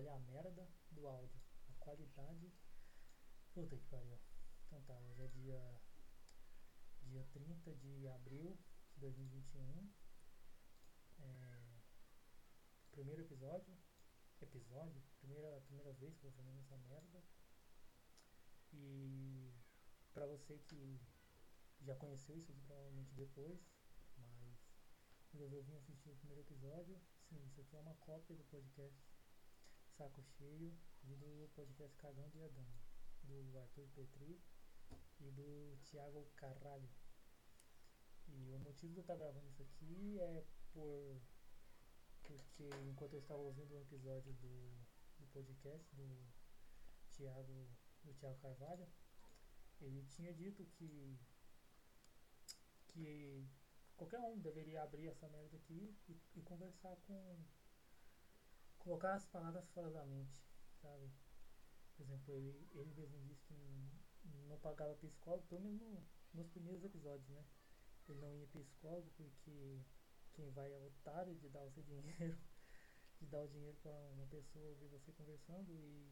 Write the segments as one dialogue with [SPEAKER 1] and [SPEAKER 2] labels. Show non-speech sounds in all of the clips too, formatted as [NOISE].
[SPEAKER 1] olha a merda do áudio. A qualidade. Puta que pariu. Então tá, hoje é dia. Dia 30 de abril de 2021. É, primeiro episódio. Episódio? Primeira, primeira vez que eu tô fazendo essa merda. E pra você que já conheceu isso aqui provavelmente depois, mas resolveu vir assistir o primeiro episódio. Sim, isso aqui é uma cópia do podcast Saco Cheio e do podcast Cagando e Adão, do Arthur Petri e do Thiago Carralho. E o motivo de eu estar gravando isso aqui é por porque enquanto eu estava ouvindo um episódio do, do podcast do Thiago, do Thiago Carvalho, ele tinha dito que que qualquer um deveria abrir essa merda aqui e, e conversar com. Colocar as palavras fora da mente, sabe? Por exemplo, ele, ele mesmo disse que não, não pagava psicólogo, pelo menos no, nos primeiros episódios, né? Ele não ia psicólogo porque quem vai é otário de dar o seu [LAUGHS] dinheiro, de dar o dinheiro para uma pessoa ouvir você conversando e.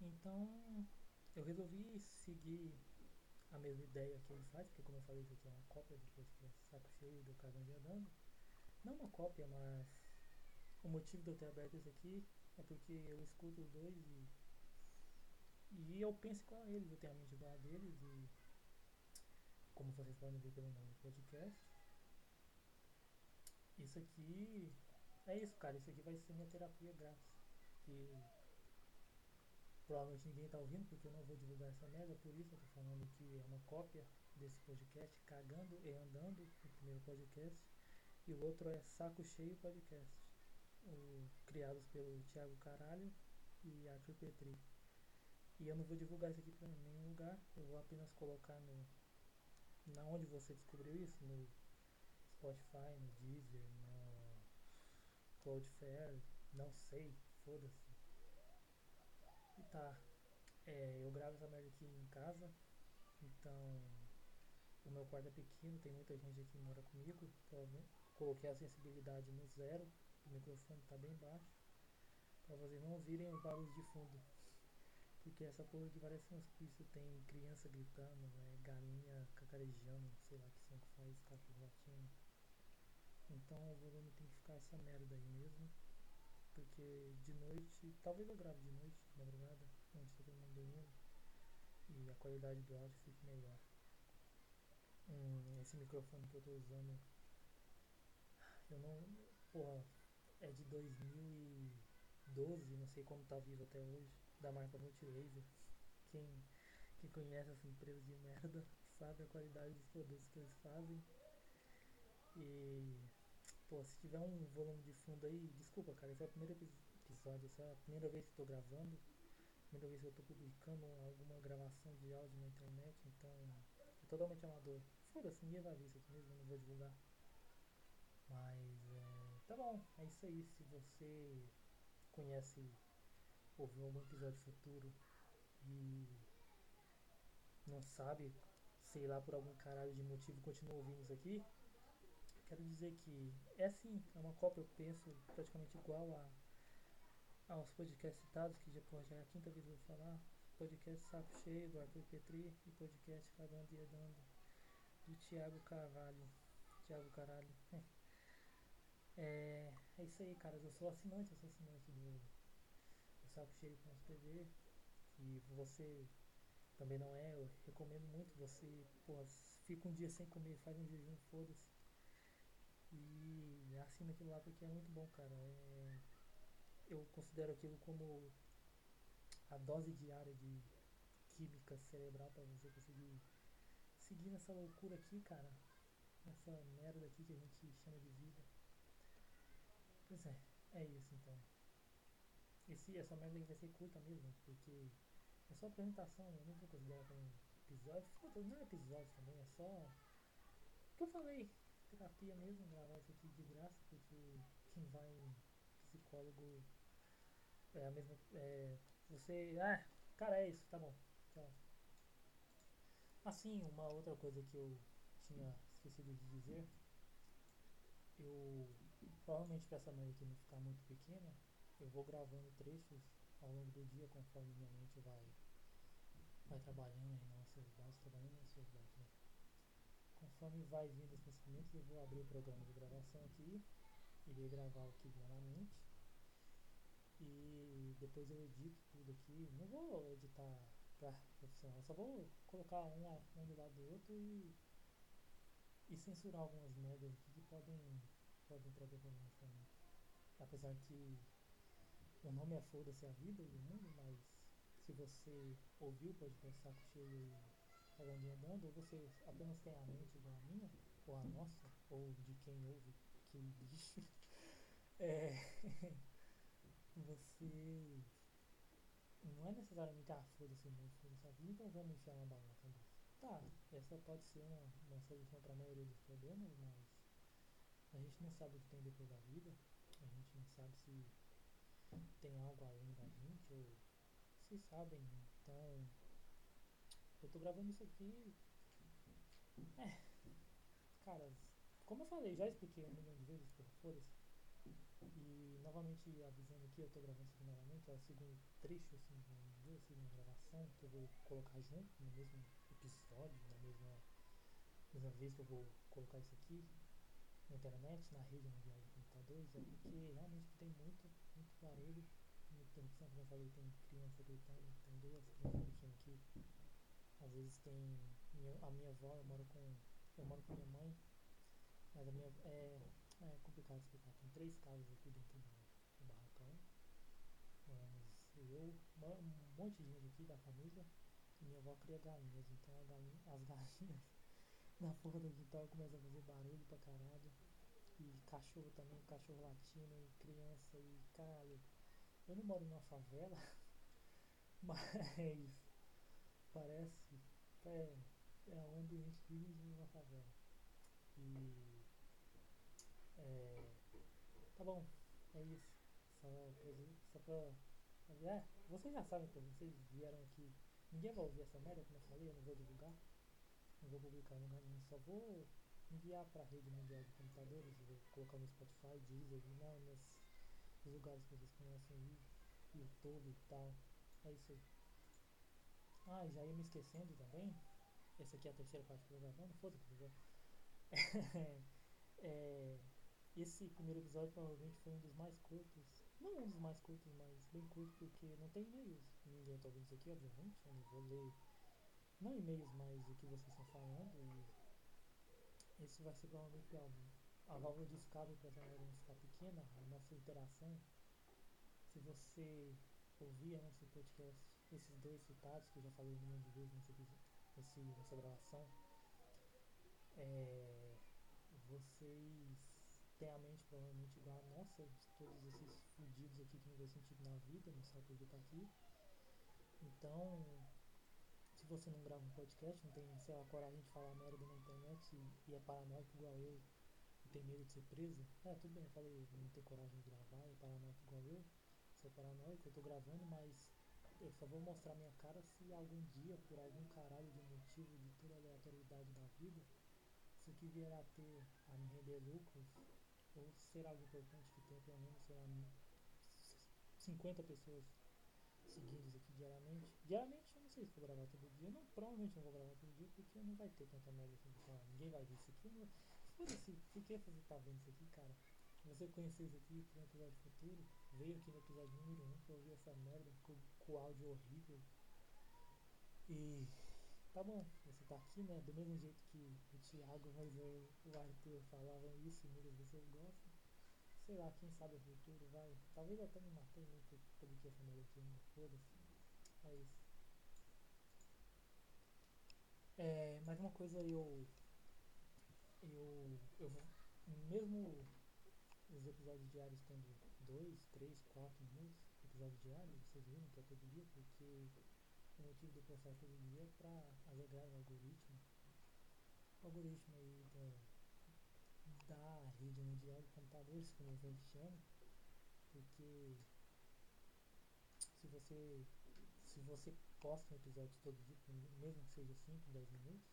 [SPEAKER 1] Então eu resolvi seguir a mesma ideia que ele faz, porque como eu falei, isso aqui é uma cópia do podcast Saco Cheio do Cagão de Andando. Não uma cópia, mas o motivo de eu ter aberto isso aqui é porque eu escuto os dois e, e eu penso a eles, eu tenho a mente igual a deles e como vocês podem ver pelo nome do podcast. Isso aqui é isso, cara. Isso aqui vai ser minha terapia grátis. Que Provavelmente ninguém está ouvindo porque eu não vou divulgar essa merda, por isso eu tô falando que é uma cópia desse podcast, Cagando e Andando, o primeiro podcast, e o outro é Saco Cheio Podcast, criados pelo Thiago Caralho e Arthur Petri. E eu não vou divulgar isso aqui para nenhum lugar, eu vou apenas colocar no na onde você descobriu isso, no Spotify, no Deezer, no Cloudflare, não sei, foda-se. E tá. É, eu gravo essa merda aqui em casa. Então o meu quarto é pequeno, tem muita gente aqui que mora comigo. Coloquei a sensibilidade no zero, o microfone tá bem baixo. Pra vocês não ouvirem os barulhos de fundo. Porque essa porra aqui parece um hospício, tem criança gritando, é, galinha cacarejando, sei lá que som que faz, cachorro latindo. Então o volume tem que ficar essa merda aí mesmo porque de noite, talvez eu grave de noite, de madrugada, onde está todo mundo dormindo, e a qualidade do áudio fique melhor. Hum, esse microfone que eu estou usando, eu não. Porra, é de 2012, não sei como tá vivo até hoje, da marca Multilaser. Quem, quem conhece essa empresa de merda [LAUGHS] sabe a qualidade dos produtos que eles fazem. E Pô, se tiver um volume de fundo aí, desculpa, cara, esse é o primeiro episódio, essa é a primeira vez que estou gravando, primeira vez que eu estou publicando alguma gravação de áudio na internet, então é totalmente amador. Foda-se, ninguém vai ver isso aqui mesmo, eu não vou divulgar. Mas é, tá bom, é isso aí. Se você conhece, ouviu algum episódio futuro e não sabe, sei lá, por algum caralho de motivo, continua ouvindo isso aqui, quero dizer que é sim, é uma cópia, eu penso, praticamente igual a, aos podcasts citados, que já, já é a quinta vez que eu vou falar. Podcast Saco Cheio, do Arthur Petri, e podcast Cagando e Edando, do Thiago Carvalho. Thiago Caralho. [LAUGHS] é, é isso aí, cara. Eu sou assinante, eu sou assinante do, do Saco Cheio.tv. E você também não é, eu recomendo muito. Você, fica um dia sem comer, faz um jejum, foda-se e assina aquilo lá porque é muito bom, cara. É, eu considero aquilo como a dose diária de química cerebral para você conseguir seguir nessa loucura aqui, cara. Nessa merda aqui que a gente chama de vida. Pois é, é isso então. Esse, essa merda vai ser curta mesmo, porque é só apresentação, eu não vou considerar como episódio. Foda, não é episódio também, é só. O que eu falei? terapia mesmo, gravar isso aqui de graça, porque quem vai em psicólogo é a mesma. É, você. Ah, cara, é isso, tá bom. Tchau. Assim, uma outra coisa que eu tinha esquecido de dizer, eu provavelmente para essa aqui não ficar muito pequena, eu vou gravando trechos ao longo do dia conforme minha mente vai vai trabalhando aí nas suas bases, trabalhando nas suas bases, né? Conforme vai vindo os pensamentos, eu vou abrir o programa de gravação aqui, irei gravar o que vier na mente e depois eu edito tudo aqui. Não vou editar pra profissional, só vou colocar um, um do lado do outro e, e censurar algumas merdas que podem, podem trazer problemas pra mim. Apesar que o nome é Foda-se a Vida e o Mundo, mas se você ouviu o podcast Saco Cheio e Falando Andando, ou você apenas tem a mente igual a minha, ou a nossa, ou de quem ouve, que bicho, [LAUGHS] é, [LAUGHS] você não é necessariamente, ah, foda-se o mundo, foda-se a vida, vamos enfiar uma bala na cabeça. Tá, essa pode ser uma, uma solução para a maioria dos problemas, mas a gente não sabe o que tem depois da vida, a gente não sabe se tem algo além da gente, ou se sabem, então eu tô gravando isso aqui. É, cara, como eu falei, já expliquei um milhão de vezes, porra, foda-se. E novamente avisando aqui, eu tô gravando isso aqui novamente, é o segundo trecho, assim, a segunda gravação que eu vou colocar junto no mesmo episódio, na mesma, mesma vez que eu vou colocar isso aqui na internet, na rede mundial de computadores, é porque realmente tem muito, muito barulho, muita interrupção, como eu falei, tem criança tem duas crianças pequenas aqui. Às vezes tem a minha avó, eu moro com. Eu moro com minha mãe, mas a minha é, é complicado explicar. Tem três casas aqui dentro do, do barracão. Moramos eu, um monte de gente aqui da família. E minha avó cria galinhas, então galinha, as galinhas na porra do quintal começam a fazer barulho pra caralho. E cachorro também, cachorro latino, e criança, e caralho. Eu não moro numa favela, [LAUGHS] mas parece. É, é um ambiente digno de uma favela. E é, tá bom, é isso. Só pra, só pra. É, vocês já sabem que vocês vieram aqui. Ninguém vai ouvir essa merda, como eu falei, eu não vou divulgar. Não vou publicar em lugar nenhum, só vou enviar pra rede mundial de computadores, vou colocar no Spotify, Deezer, não, nesses lugares que vocês conhecem YouTube e tal. É isso aí. Ah, já ia me esquecendo também. Essa aqui é a terceira parte que eu tô gravando, foda-se. [LAUGHS] é, esse primeiro episódio provavelmente foi um dos mais curtos. Não um dos mais curtos, mas bem curto porque não tem e-mails. Ninguém tá ouvindo isso aqui, obviamente. Eu não vou ler. Não e-mails, mas o que vocês estão falando. E esse vai ser provavelmente a, a válvula de escape para essa não ficar pequena, a nossa interação. Se você ouvir nosso podcast, esses dois citados que eu já falei um milhão de vezes nesse, nessa gravação, é, vocês tem a mente provavelmente igual a nossa, de todos esses fudidos aqui que não vê sentido na vida, não sabe por que tá aqui. Então, você não grava um podcast, não tem, sei lá, coragem de falar merda na internet e, e é paranoico igual eu, e tem medo de ser preso, é, tudo bem, eu falei, não tem coragem de gravar, é paranoico igual eu, sou paranoico, eu tô gravando, mas eu só vou mostrar minha cara se algum dia, por algum caralho de motivo de toda a aleatoriedade da vida, isso aqui vier a ter, a me render lucros, ou ser algo importante que tenha pelo menos, sei lá, 50 pessoas seguindo aqui diariamente. Diariamente sei se vou gravar todo dia. Não, provavelmente não vou gravar todo dia porque não vai ter tanta merda assim pra falar. Ninguém vai ver isso aqui. Foda-se, por que você tá vendo isso aqui, cara? Você conheceu isso aqui um episódio futuro, veio aqui no episódio número 1 pra ouvir essa merda com, com áudio horrível. E tá bom, você tá aqui, né? Do mesmo jeito que o Thiago, mas o, o Arthur falavam isso e muitas pessoas gostam. Sei lá, quem sabe o futuro vai. Talvez eu até me matei nem por publiquei essa merda aqui foda-se. É isso. É, mais uma coisa eu. Eu. Eu. Mesmo os episódios diários tendo 2, 3, 4 minutos, episódio diário, vocês viram que é todo dia, porque o motivo de eu postar todo dia é para alegrar o algoritmo. O algoritmo aí da, da rede mundial de computadores, como eu sempre chamo, porque se você se você posta um episódio todo dia, mesmo que seja 5, 10 minutos,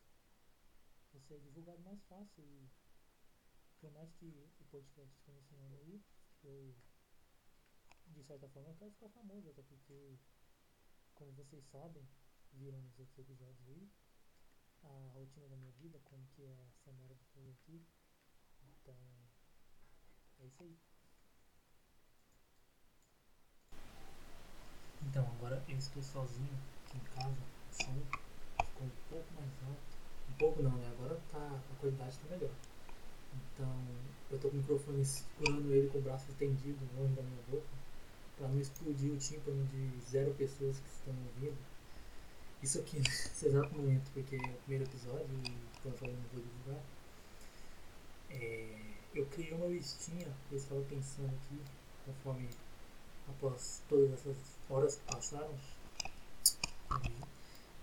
[SPEAKER 1] você é divulgado mais fácil e por mais que o podcast tenha esse aí, eu de certa forma, eu quero ficar famoso, até porque, como vocês sabem, viram nos outros episódios aí, a rotina da minha vida, como que é a Samara do fogo aqui. Então, é isso aí. Então, agora eu estou sozinho aqui em casa, o som ficou um pouco mais alto. Um pouco não, né? Agora tá, a qualidade está melhor. Então, eu tô com o microfone segurando ele com o braço estendido longe da minha boca, para não explodir o tímpano de zero pessoas que estão ouvindo. Isso aqui [LAUGHS] nesse exato momento, porque é o primeiro episódio e quando eu não vou divulgar. É, eu criei uma listinha, eu estava pensando aqui, conforme após todas essas horas que passaram,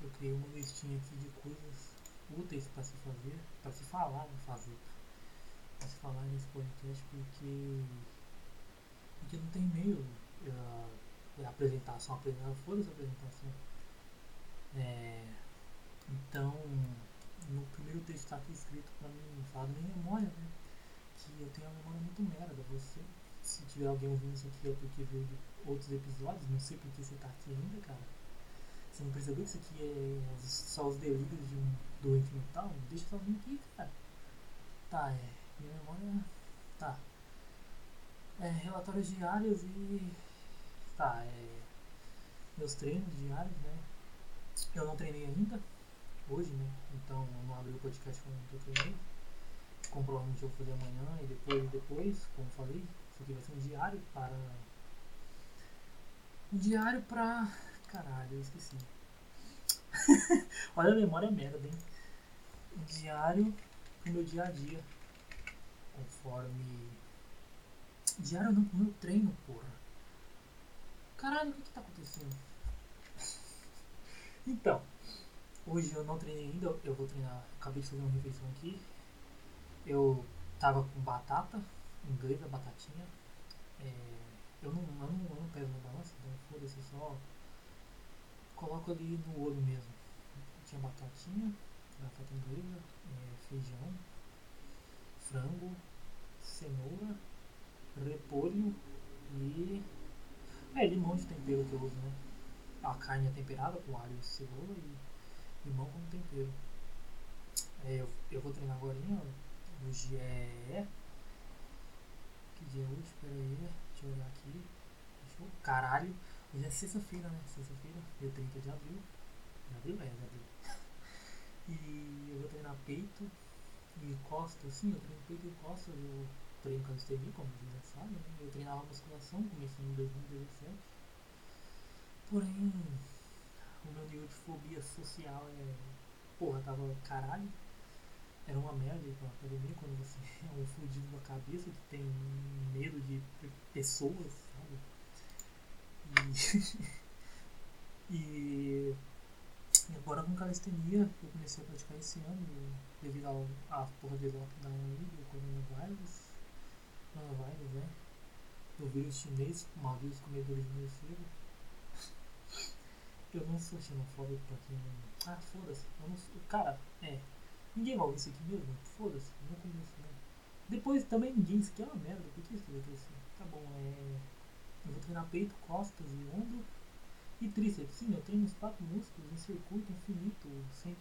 [SPEAKER 1] eu criei uma listinha aqui de coisas úteis para se fazer, para se falar, não fazer, para se falar nesse podcast, porque, porque não tem meio uh, apresentação, apresentação, foda-se a apresentação. É, então, no primeiro texto está aqui escrito para mim, falar da minha memória, né? Que eu tenho uma memória muito merda. Você, se tiver alguém ouvindo isso aqui é porque de outros episódios, não sei porque você está aqui ainda, cara. Você não percebeu que isso aqui é só os delírios de um doente mental? Deixa só vir aqui, cara. Tá, é. Minha memória. Tá. É, relatórios diários e. Tá, é. Meus treinos diários, né? Eu não treinei ainda, hoje, né? Então eu não abri o podcast quando eu treinei. Como provavelmente eu vou fazer amanhã e depois, depois, como falei, isso aqui vai ser um diário para. Um diário para. Caralho, eu esqueci. [LAUGHS] Olha a memória merda, hein? Diário pro meu dia a dia. Conforme. Diário não pro meu treino, porra. Caralho, o que que tá acontecendo? [LAUGHS] Então, hoje eu não treinei ainda, eu vou treinar. Acabei de fazer uma refeição aqui. Eu tava com batata, inglesa, batatinha. É, eu, não, eu, não, eu não peso na balança, então foda-se, só coloco ali no olho mesmo. Tinha batatinha, batata inglesa, feijão, frango, cenoura, repolho e. É, limão de tempero que eu uso, né? a carne é temperada com alho e cebola e limão como tempero. É, eu, eu vou treinar agora. Hoje é. Que dia é hoje? Pera aí. Deixa eu olhar aqui. Caralho. Hoje é sexta-feira, né? Sexta-feira, dia 30 de abril. De abril? É, de abril. [LAUGHS] e eu vou treinar peito e costas. Sim, eu treino peito e costas. Eu treino calistenia, como vocês já sabem. Né? Eu treinava musculação, comecei em 2017 Porém, o meu nível de fobia social é. Porra, tava caralho. Era uma merda ir pra academia quando você [LAUGHS] é um fudido da cabeça que tem medo de pessoas, sabe? E. [LAUGHS] e, agora com calistenia eu comecei a praticar esse ano devido ao, à porra de lockdown aí do coronavírus. Coronavírus, né? Do vírus chinês, malditos comedores de morcego eu não sou xenofóbico pra quem não. Ah, foda-se. Eu não sou. Cara, é. Ninguém vai ouvir isso aqui mesmo. Foda-se. No começo, né? Depois também ninguém. Isso aqui é uma merda. Por que isso aqui assim? Tá bom, é. Eu vou treinar peito, costas e ombro. E tríceps. Sim, eu treino os quatro músculos em circuito infinito. Sem.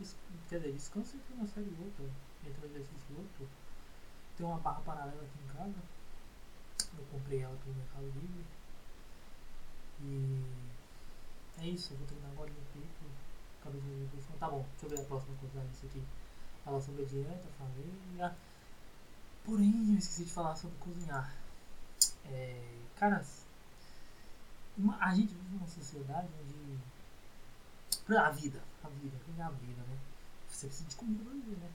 [SPEAKER 1] Quer dizer, descanso entre uma série e outra. Entre um exercício e outro. Tem uma barra paralela aqui em casa. Eu comprei ela pelo Mercado Livre. E é isso, eu vou treinar agora no pico. Acabei de ver Tá bom, deixa eu ver a próxima coisa disso aqui. Falar sobre a dieta, falei. Ah, porém, eu esqueci de falar sobre cozinhar. É, caras, uma, a gente vive numa sociedade onde. A vida, a vida, a vida, né? Você precisa de comida pra viver, né?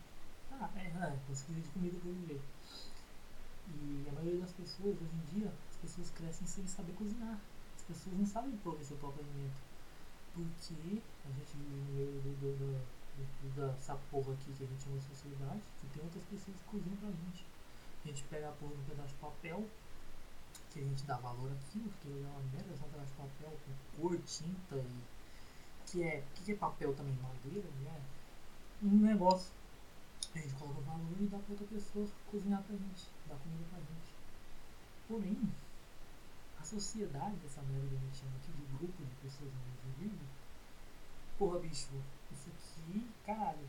[SPEAKER 1] Ah, é, é, você precisa de comida pra viver. E a maioria das pessoas, hoje em dia, as pessoas crescem sem saber cozinhar. As pessoas não sabem prover seu próprio alimento porque a gente vive no meio do, do, do, dessa porra aqui que a gente chama de sociedade, que tem outras pessoas que cozinham pra gente. A gente pega a porra de um pedaço de papel, que a gente dá valor aquilo, porque é uma merda, um pedaço de papel com cor, tinta e. Que é. O que é papel também? Madeira, né? Um negócio. A gente coloca valor e dá pra outra pessoa cozinhar pra gente, dar comida pra gente. Porém, as sociedade dessa merda que a gente chama aqui de grupo de pessoas no nível. Porra, bicho, isso aqui, caralho,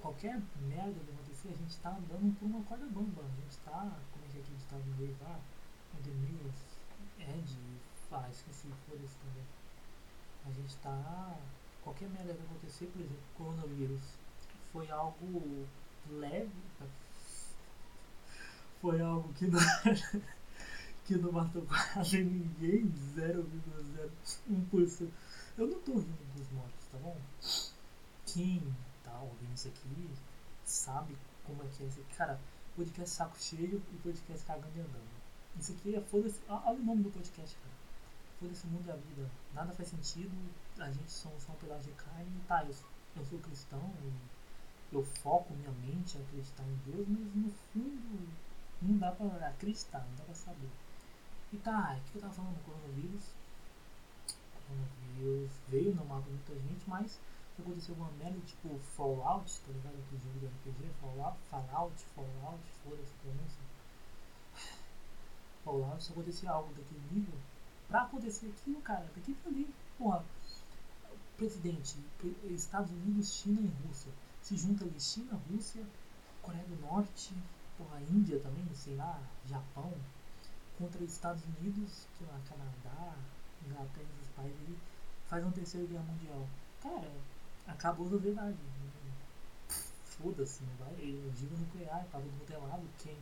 [SPEAKER 1] qualquer merda que acontecer, a gente tá andando por uma corda bamba. A gente tá, como é que é aquele ditado em inglês lá? On news, edge, ah, esqueci, foda-se também. A gente tá, qualquer merda que acontecer, por exemplo, coronavírus, foi algo leve, foi algo que não, [LAUGHS] que não matou quase ninguém, 0,01%. Eu não tô rindo dos mortos, tá bom? Quem tá ouvindo isso aqui sabe como é que é esse. Cara, podcast saco cheio e podcast cagando e andando. Isso aqui é foda-se. Olha o nome do podcast, cara. Foda-se o mundo e a vida. Nada faz sentido. A gente só, só um pedaço de carne. Tá, eu, eu sou cristão e eu foco minha mente a acreditar em Deus, mas no fundo não dá pra acreditar, não dá pra saber. E tá, o que eu tava falando do coronavírus? Coronavírus veio, não muita gente, mas se acontecer alguma merda, tipo Fallout, tá ligado? Aquele jogo de RPG, Fallout, Fallout, Fallout, foda-se pronúncia. Fallout, se acontecer algo daquele nível, pra acontecer aquilo, cara, daqui pra ali, porra, presidente, Estados Unidos, China e Rússia. Se junta ali China, Rússia, Coreia do Norte, porra, Índia também, sei lá, Japão, contra Estados Unidos, sei lá, Canadá, Inglaterra, esses países aí, faz uma terceira guerra mundial. Cara, acabou a sociedade. Foda-se, não vai. Ogiva nuclear, tá mundo é. Quem,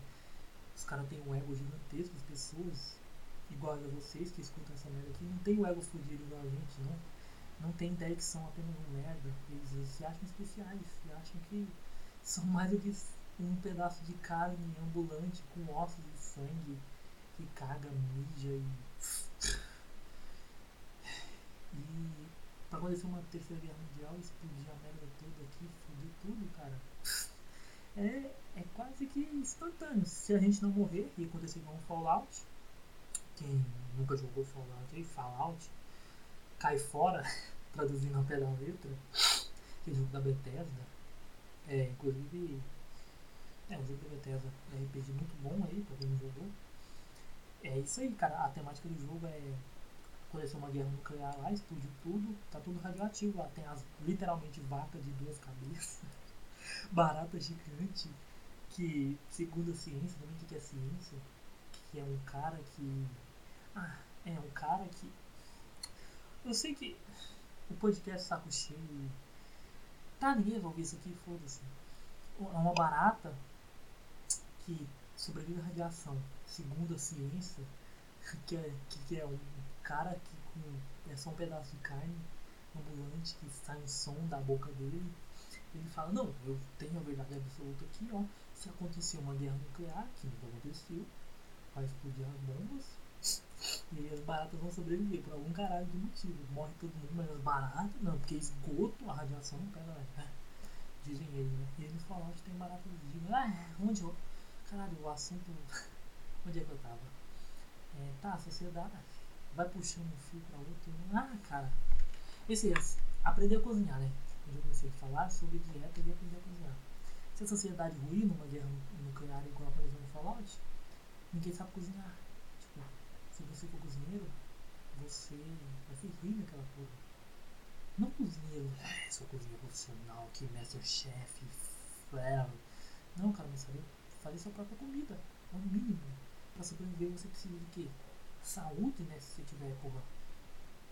[SPEAKER 1] os caras têm um ego gigantesco, as pessoas iguais a vocês que escutam essa merda aqui, não tem o ego fudido igual a gente, não. Não tem ideia que são apenas um merda. Eles, eles se acham especiais, se acham que são mais do que um pedaço de carne ambulante com ossos e sangue que caga, mija e. E pra acontecer uma terceira guerra mundial, explodir a merda toda aqui, foder tudo, cara. É, é quase que instantâneo. Se a gente não morrer e acontecer com um Fallout, quem nunca jogou Fallout aí, Fallout, cai fora, [LAUGHS] traduzindo ao pé da letra, que é jogo da Bethesda. É, inclusive, é um jogo da Bethesda, RPG muito bom aí, pra quem não jogou. É isso aí, cara. A temática do jogo é aconteceu uma guerra nuclear lá, explodiu tudo, tá tudo radioativo lá. Tem as literalmente vacas de duas cabeças, [LAUGHS] barata gigante, que segundo a ciência, também o que é ciência? Que é um cara que. Ah, é um cara que. Eu sei que o podcast saco cheio. Tá, ninguém vai ouvir isso aqui, foda-se. É uma barata que sobrevive à radiação, segundo a ciência, [LAUGHS] que é, que é um cara que com, é só um pedaço de carne ambulante que sai um som da boca dele. Ele fala, não, eu tenho a verdade absoluta aqui, ó. Se acontecer uma guerra nuclear, que nunca aconteceu, vai explodir as bombas. E as baratas vão sobreviver por algum caralho de motivo. Morre todo mundo, mas as baratas não, porque esgoto, a radiação. Né? Dizem eles, né? E eles falam que tem baratas de. Ah, onde eu. Caralho, o assunto. [LAUGHS] onde é que eu tava? É, tá, a sociedade vai puxando um fio para outro. Ah, cara. Esse é aprender a cozinhar, né? Eu comecei a falar sobre dieta e aprender a cozinhar. Se a sociedade ruir numa guerra nuclear igual exemplo no Fallout, ninguém sabe cozinhar. Tipo, se você for cozinheiro, você vai ser ruim naquela porra. Não cozinheiro, é, sou cozinheiro profissional, que chef, ferro. Não, cara, mas saber fazer sua própria comida. É o mínimo. Pra sobreviver você precisa de quê? saúde, né? Se você tiver, porra,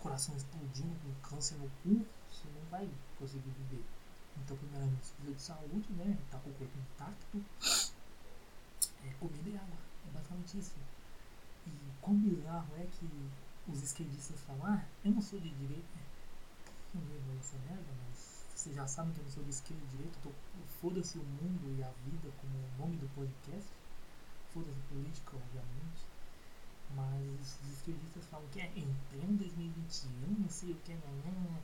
[SPEAKER 1] coração explodindo com câncer no cu, você não vai conseguir viver. Então, primeiramente, você precisa de saúde, né? Tá com o corpo intacto. É, comida e água. É basicamente isso. E quão bizarro é que os esquerdistas falam, ah, eu não sou de direita. Não lembro essa merda, mas vocês já sabem que eu não sou de esquerda e direita. Foda-se o mundo e a vida como o nome do podcast. Foda-se política, obviamente. Mas os esquerdistas falam que é em pleno 2021, não sei o que, não, não.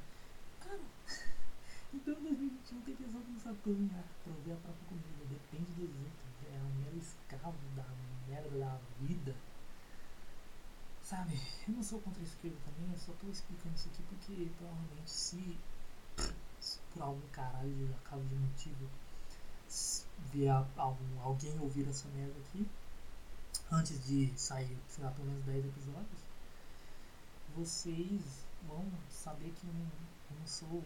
[SPEAKER 1] Cara, [LAUGHS] em pleno 2021 tem pessoa que não sabe cozinhar pra ver a própria comida, depende dos outros. É um mero escravo da merda da vida. Sabe, eu não sou contra a esquerda também, eu só tô explicando isso aqui porque provavelmente se, se [SNIFFS] por algum caralho acaso de motivo vier alguém ouvir essa merda aqui, antes de sair, sei lá, pelo menos 10 episódios, vocês vão saber que eu não, eu não sou.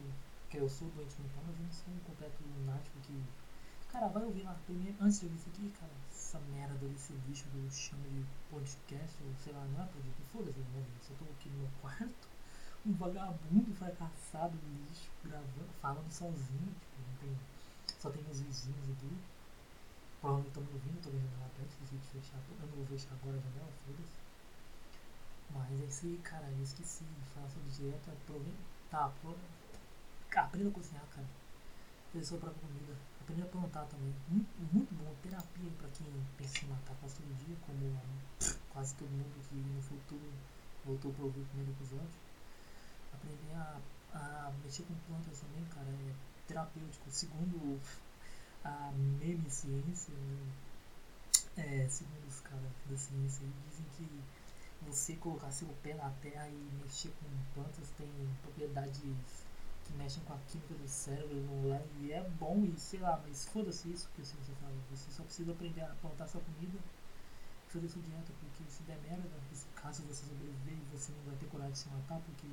[SPEAKER 1] que eu sou doente mental, mas eu não sou um completo lunático que. Cara, vai ouvir lá primeiro. Antes de ouvir isso aqui, cara, essa merda desse bicho eu chamo de podcast, ou sei lá, não é podcast, foda-se nome, eu só tô aqui no meu [LAUGHS] quarto, um vagabundo fracassado, lixo, gravando, falando sozinho, tipo, não tem. Só tem meus vizinhos aqui. Tô vendo lá perto, esqueci de fechar. Eu não vou fechar agora a janela, foda-se. Mas é isso aí, cara, eu esqueci de falar sobre dieta. Prove... Tá, pro... aprenda a cozinhar, cara. Fazer sua própria comida. Aprenda a plantar também. Muito, muito bom. Terapia pra quem pensa em matar quase todo dia, como quase todo mundo que no futuro voltou pra ouvir o primeiro episódio. Aprender a, a mexer com plantas também, cara, é terapêutico. Segundo a meme ciência, né? é, segundo os caras da ciência, dizem que você colocar seu pé na terra e mexer com plantas tem propriedades que mexem com a química do cérebro lá, e é bom e sei lá, mas foda-se isso que a ciência fala. Você só precisa aprender a plantar sua comida fazer sua dieta, porque se der merda, caso você sobreviver, você não vai ter coragem de se matar, porque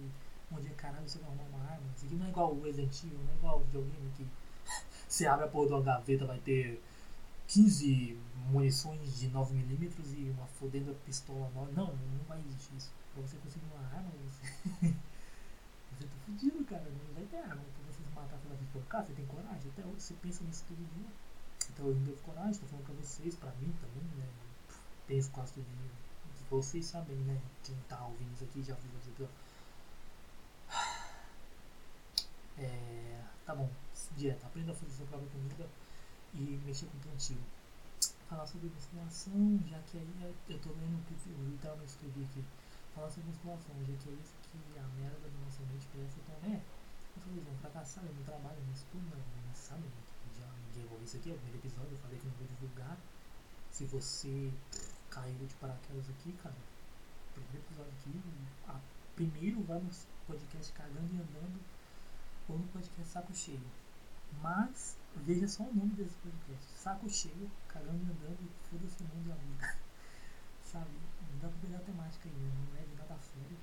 [SPEAKER 1] um dia caralho você vai arrumar uma arma. Isso aqui não é igual o Resident Evil, não é igual o videogame que você abre a porra de uma gaveta, vai ter 15 munições de 9mm e uma fodenda pistola nova. Não, não vai existir isso. Pra você conseguir uma arma, você. [LAUGHS] você tá fudido, cara. Não vai ter arma pra você se matar pela pipocar. Você tem coragem. Até hoje você pensa nisso todo dia. Então eu não devo coragem, tô falando pra vocês, pra mim também, né? Penso quase todo dia. Vocês sabem, né? Quem tá ouvindo isso aqui já viu isso aqui, É, tá bom, dieta. Aprenda a fazer sua própria comida e mexer com plantio. Falar sobre musculação, já que aí é, eu tô lendo o que eu literalmente escrevi aqui. Falar sobre musculação, já que é isso que a merda da nossa mente presta. Então, é, eu falei, vão fracassar no trabalho, no estudo, né? Não sabe, né? Já ninguém ouviu isso aqui, é o primeiro episódio, eu falei que não vou divulgar. Se você caiu de paraquedas aqui, cara, primeiro episódio aqui, a, primeiro vai no podcast cagando e andando ou no podcast saco cheio. Mas veja só o nome desse podcast. Saco cheio, cagando e andando e foda-se o mundo e a vida. [LAUGHS] Sabe? Não dá pra pegar a temática né? Não é de nada sério.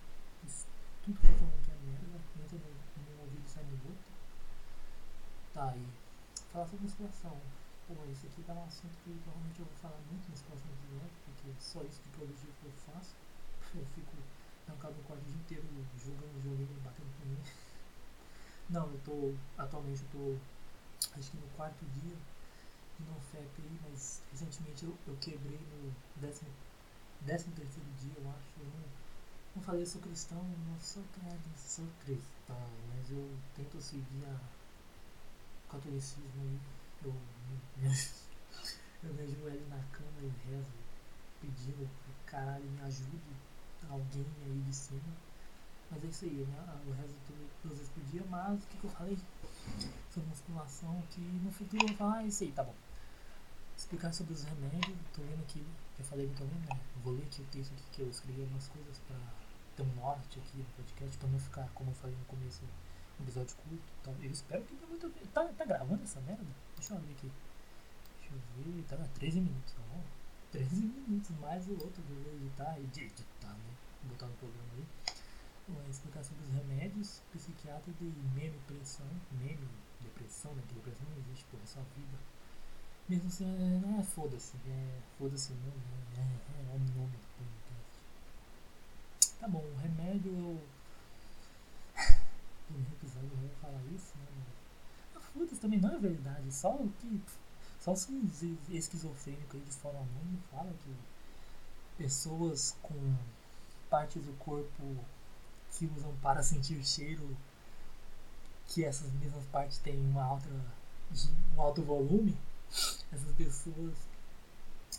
[SPEAKER 1] Isso, tudo que eu tô falando aqui é merda. Entra no, no ouvido e sai no outro. Tá aí. Falar sobre musculação. Pô, esse aqui tá um assunto que provavelmente eu vou falar muito nos próximos episódios, porque só isso de produtivo que eu faço. [LAUGHS] Eu fico trancado no quarto o dia inteiro jogando joguinho e batendo por mim. Não, eu tô. Atualmente eu tô acho que no quarto dia de NoFap aí, mas recentemente eu, eu quebrei no décimo, décimo terceiro dia, eu acho. Eu não, não falei, eu sou cristão, não sou, não sou cristão, mas eu tento seguir a catolicismo aí. Eu, eu, [LAUGHS] eu me ajoelho na cama e rezo, pedindo caralho me ajude, alguém aí de cima. Mas é isso aí, né? Eu rezo duas vezes por dia, mas o que, que eu falei? sobre musculação que no futuro eu vou falar, ah, isso aí, tá bom. Explicar sobre os remédios, tô vendo aqui, já falei tô lendo, né? Vou ler aqui o texto aqui que eu escrevi algumas coisas pra ter um norte aqui no podcast, pra não ficar, como eu falei no começo, um episódio curto. Tá? Eu espero que tenha muito. Tá, tá gravando essa merda? Deixa eu ver aqui. Deixa eu ver, tá 13 minutos, tá bom? 13 minutos mais o outro que eu vou editar e editar, né? Vou botar no programa aí. Uma explicação dos remédios, psiquiatra de meme pressão, meme depressão, né? Que depressão não existe, pô, é só vida. Mesmo assim, é, não é foda-se, é foda-se o nome, né? É, é, é o nome do podcast. Tá bom, o remédio eu. [LAUGHS] No episódio eu vou falar isso, né? Ah, foda-se também não é verdade, só o que. Só os esquizofrênicos aí de fora mundo falam que pessoas com partes do corpo que usam para sentir cheiro que essas mesmas partes têm uma alta, um alto volume, [LAUGHS] essas pessoas.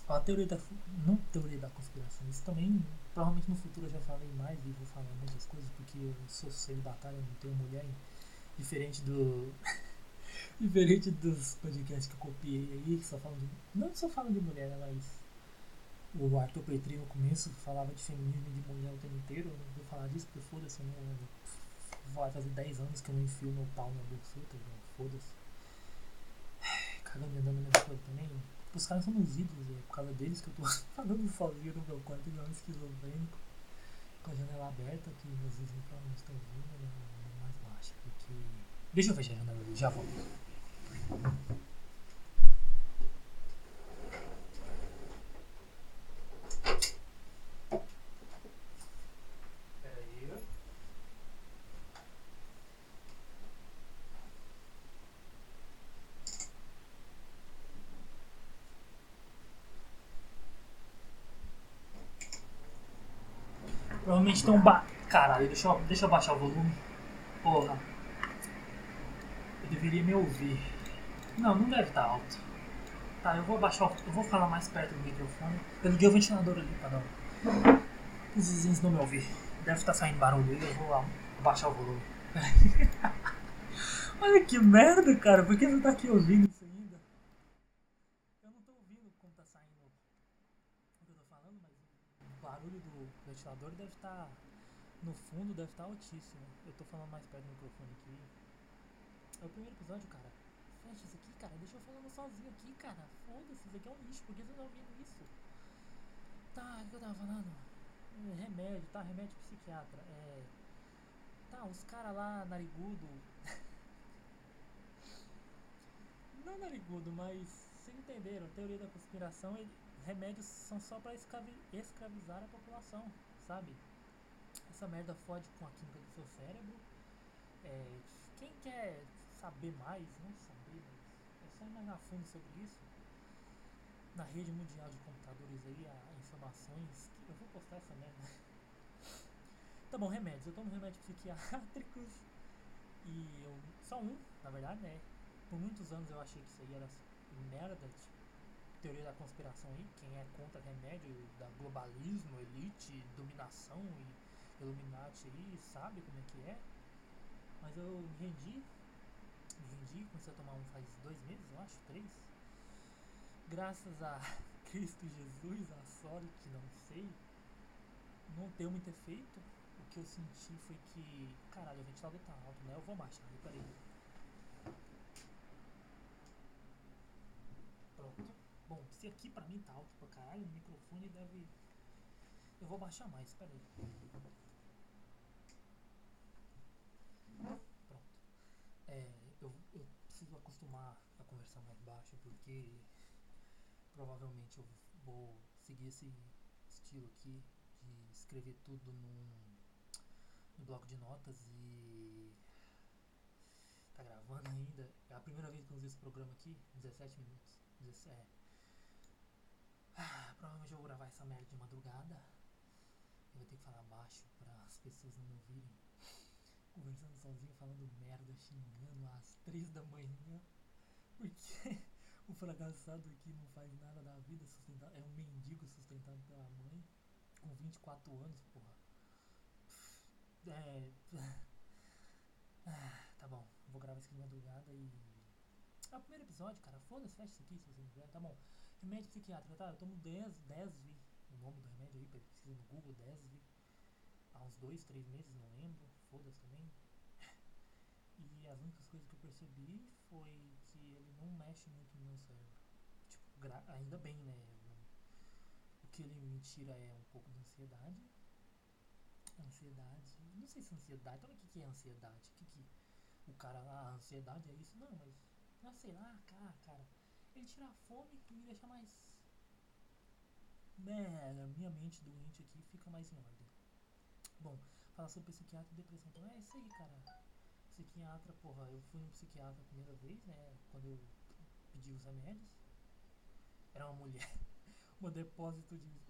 [SPEAKER 1] A teoria da. Não teoria da conspiração, isso também. Provavelmente no futuro eu já falei mais e vou falar muitas coisas porque eu sou celibatário, não tenho mulher. Diferente do. [LAUGHS] diferente dos podcasts que eu copiei aí, que só falam de. Não só falam de mulher, né, mas. O Arthur Petri no começo falava de feminismo e de mulher o tempo inteiro. Eu não vou falar disso porque foda-se, não vai fazer 10 anos que eu não enfio meu pau na buceta, foda-se. Cagando e andando na minha coisa também. Os caras são meus ídolos, é por causa deles que eu tô [LAUGHS] falando sozinho no meu quarto igual um esquizofrênico. com a janela aberta que meus vizinhos não estão ouvindo, ela é mais baixa. Porque. Deixa eu fechar a janela já volto. Provavelmente um ba... Caralho, deixa eu, deixa eu baixar o volume. Porra. Eu deveria me ouvir. Não, não deve estar alto. Tá, eu vou baixar. Eu vou falar mais perto do microfone. Eu liguei o ventilador ali pra não... Os vizinhos não me ouvir. Deve estar saindo barulho eu vou baixar o volume. [LAUGHS] Olha que merda, cara. Por que você tá aqui ouvindo isso ainda? Eu não tô ouvindo como tá saindo o que eu tô falando, mas o barulho do ventilador deve estar. Tá, no fundo deve estar tá altíssimo. Eu tô falando mais perto do microfone aqui. É o primeiro episódio, cara. Fecha isso aqui, cara. Deixa eu falando sozinho aqui, cara. Foda-se, isso aqui é um lixo. Por que você tá ouvindo isso? Tá, o que eu tava falando? É, remédio, tá? Remédio psiquiatra. É. Tá, os caras lá, narigudo. [LAUGHS] Não narigudo, mas vocês entenderam. Teoria da conspiração, ele, remédios são só para escravizar a população, sabe? Essa merda fode com a química do seu cérebro. É, quem quer saber mais, não saber, mas é só ir mais a fundo sobre isso. Na rede mundial de computadores aí, há informações que eu vou postar essa merda. [LAUGHS] Tá bom, remédios. Eu tomo remédios psiquiátricos e eu. Só um, na verdade, né? Por muitos anos eu achei que isso aí era merda, tipo, teoria da conspiração aí, quem é contra remédio, da globalismo, elite, dominação e Illuminati aí, sabe como é que é. Mas eu me rendi, me rendi, comecei a tomar um faz dois meses, eu acho, três. Graças a [LAUGHS] Cristo Jesus, a sorte, não sei, não deu muito efeito. O que eu senti foi que, caralho, o ventilador tá alto, né? Eu vou baixar, peraí. Pronto. Bom, aqui pra mim tá alto pra caralho, o microfone deve. Eu vou baixar mais, espera aí. Pronto. É, eu, eu preciso acostumar a conversar mais baixo porque provavelmente eu vou seguir esse estilo aqui de escrever tudo num, num bloco de notas e tá gravando ainda. É a primeira vez que eu uso esse programa aqui, 17 minutos. 17, ah, provavelmente eu vou gravar essa merda de madrugada. Eu vou ter que falar baixo para as pessoas não me ouvirem. Conversando sozinho, falando merda, xingando às três da manhã. Porque [LAUGHS] o fracassado aqui não faz nada da vida, sustentado, é um mendigo sustentado pela mãe. Com 24 anos, porra. É. [LAUGHS] Ah, tá bom, vou gravar isso aqui de madrugada e. É o primeiro episódio, cara. Foda-se, fecha isso aqui se você não quiser, tá bom. Remédio psiquiátrico, tá? Eu tomo 10, 10V, o nome do remédio aí, pesquisa no Google, 10V. Há uns 2, 3 meses, não lembro, foda-se também. [LAUGHS] E as únicas coisas que eu percebi foi que ele não mexe muito no meu cérebro. Tipo, ainda bem, né? O que ele me tira é um pouco de ansiedade. Ansiedade. Não sei se ansiedade. Então, o que, que é ansiedade? O que, que o cara. Ah, ansiedade é isso? Não, mas. Não sei lá, cara, cara ele tira a fome e me deixa mais. Né, minha mente doente aqui fica mais em ordem. Bom, falar sobre psiquiatra e depressão. Então é isso aí, cara. Psiquiatra, porra, eu fui no psiquiatra a primeira vez, né? Quando eu pedi os remédios. Era uma mulher. [LAUGHS] uma depósito de.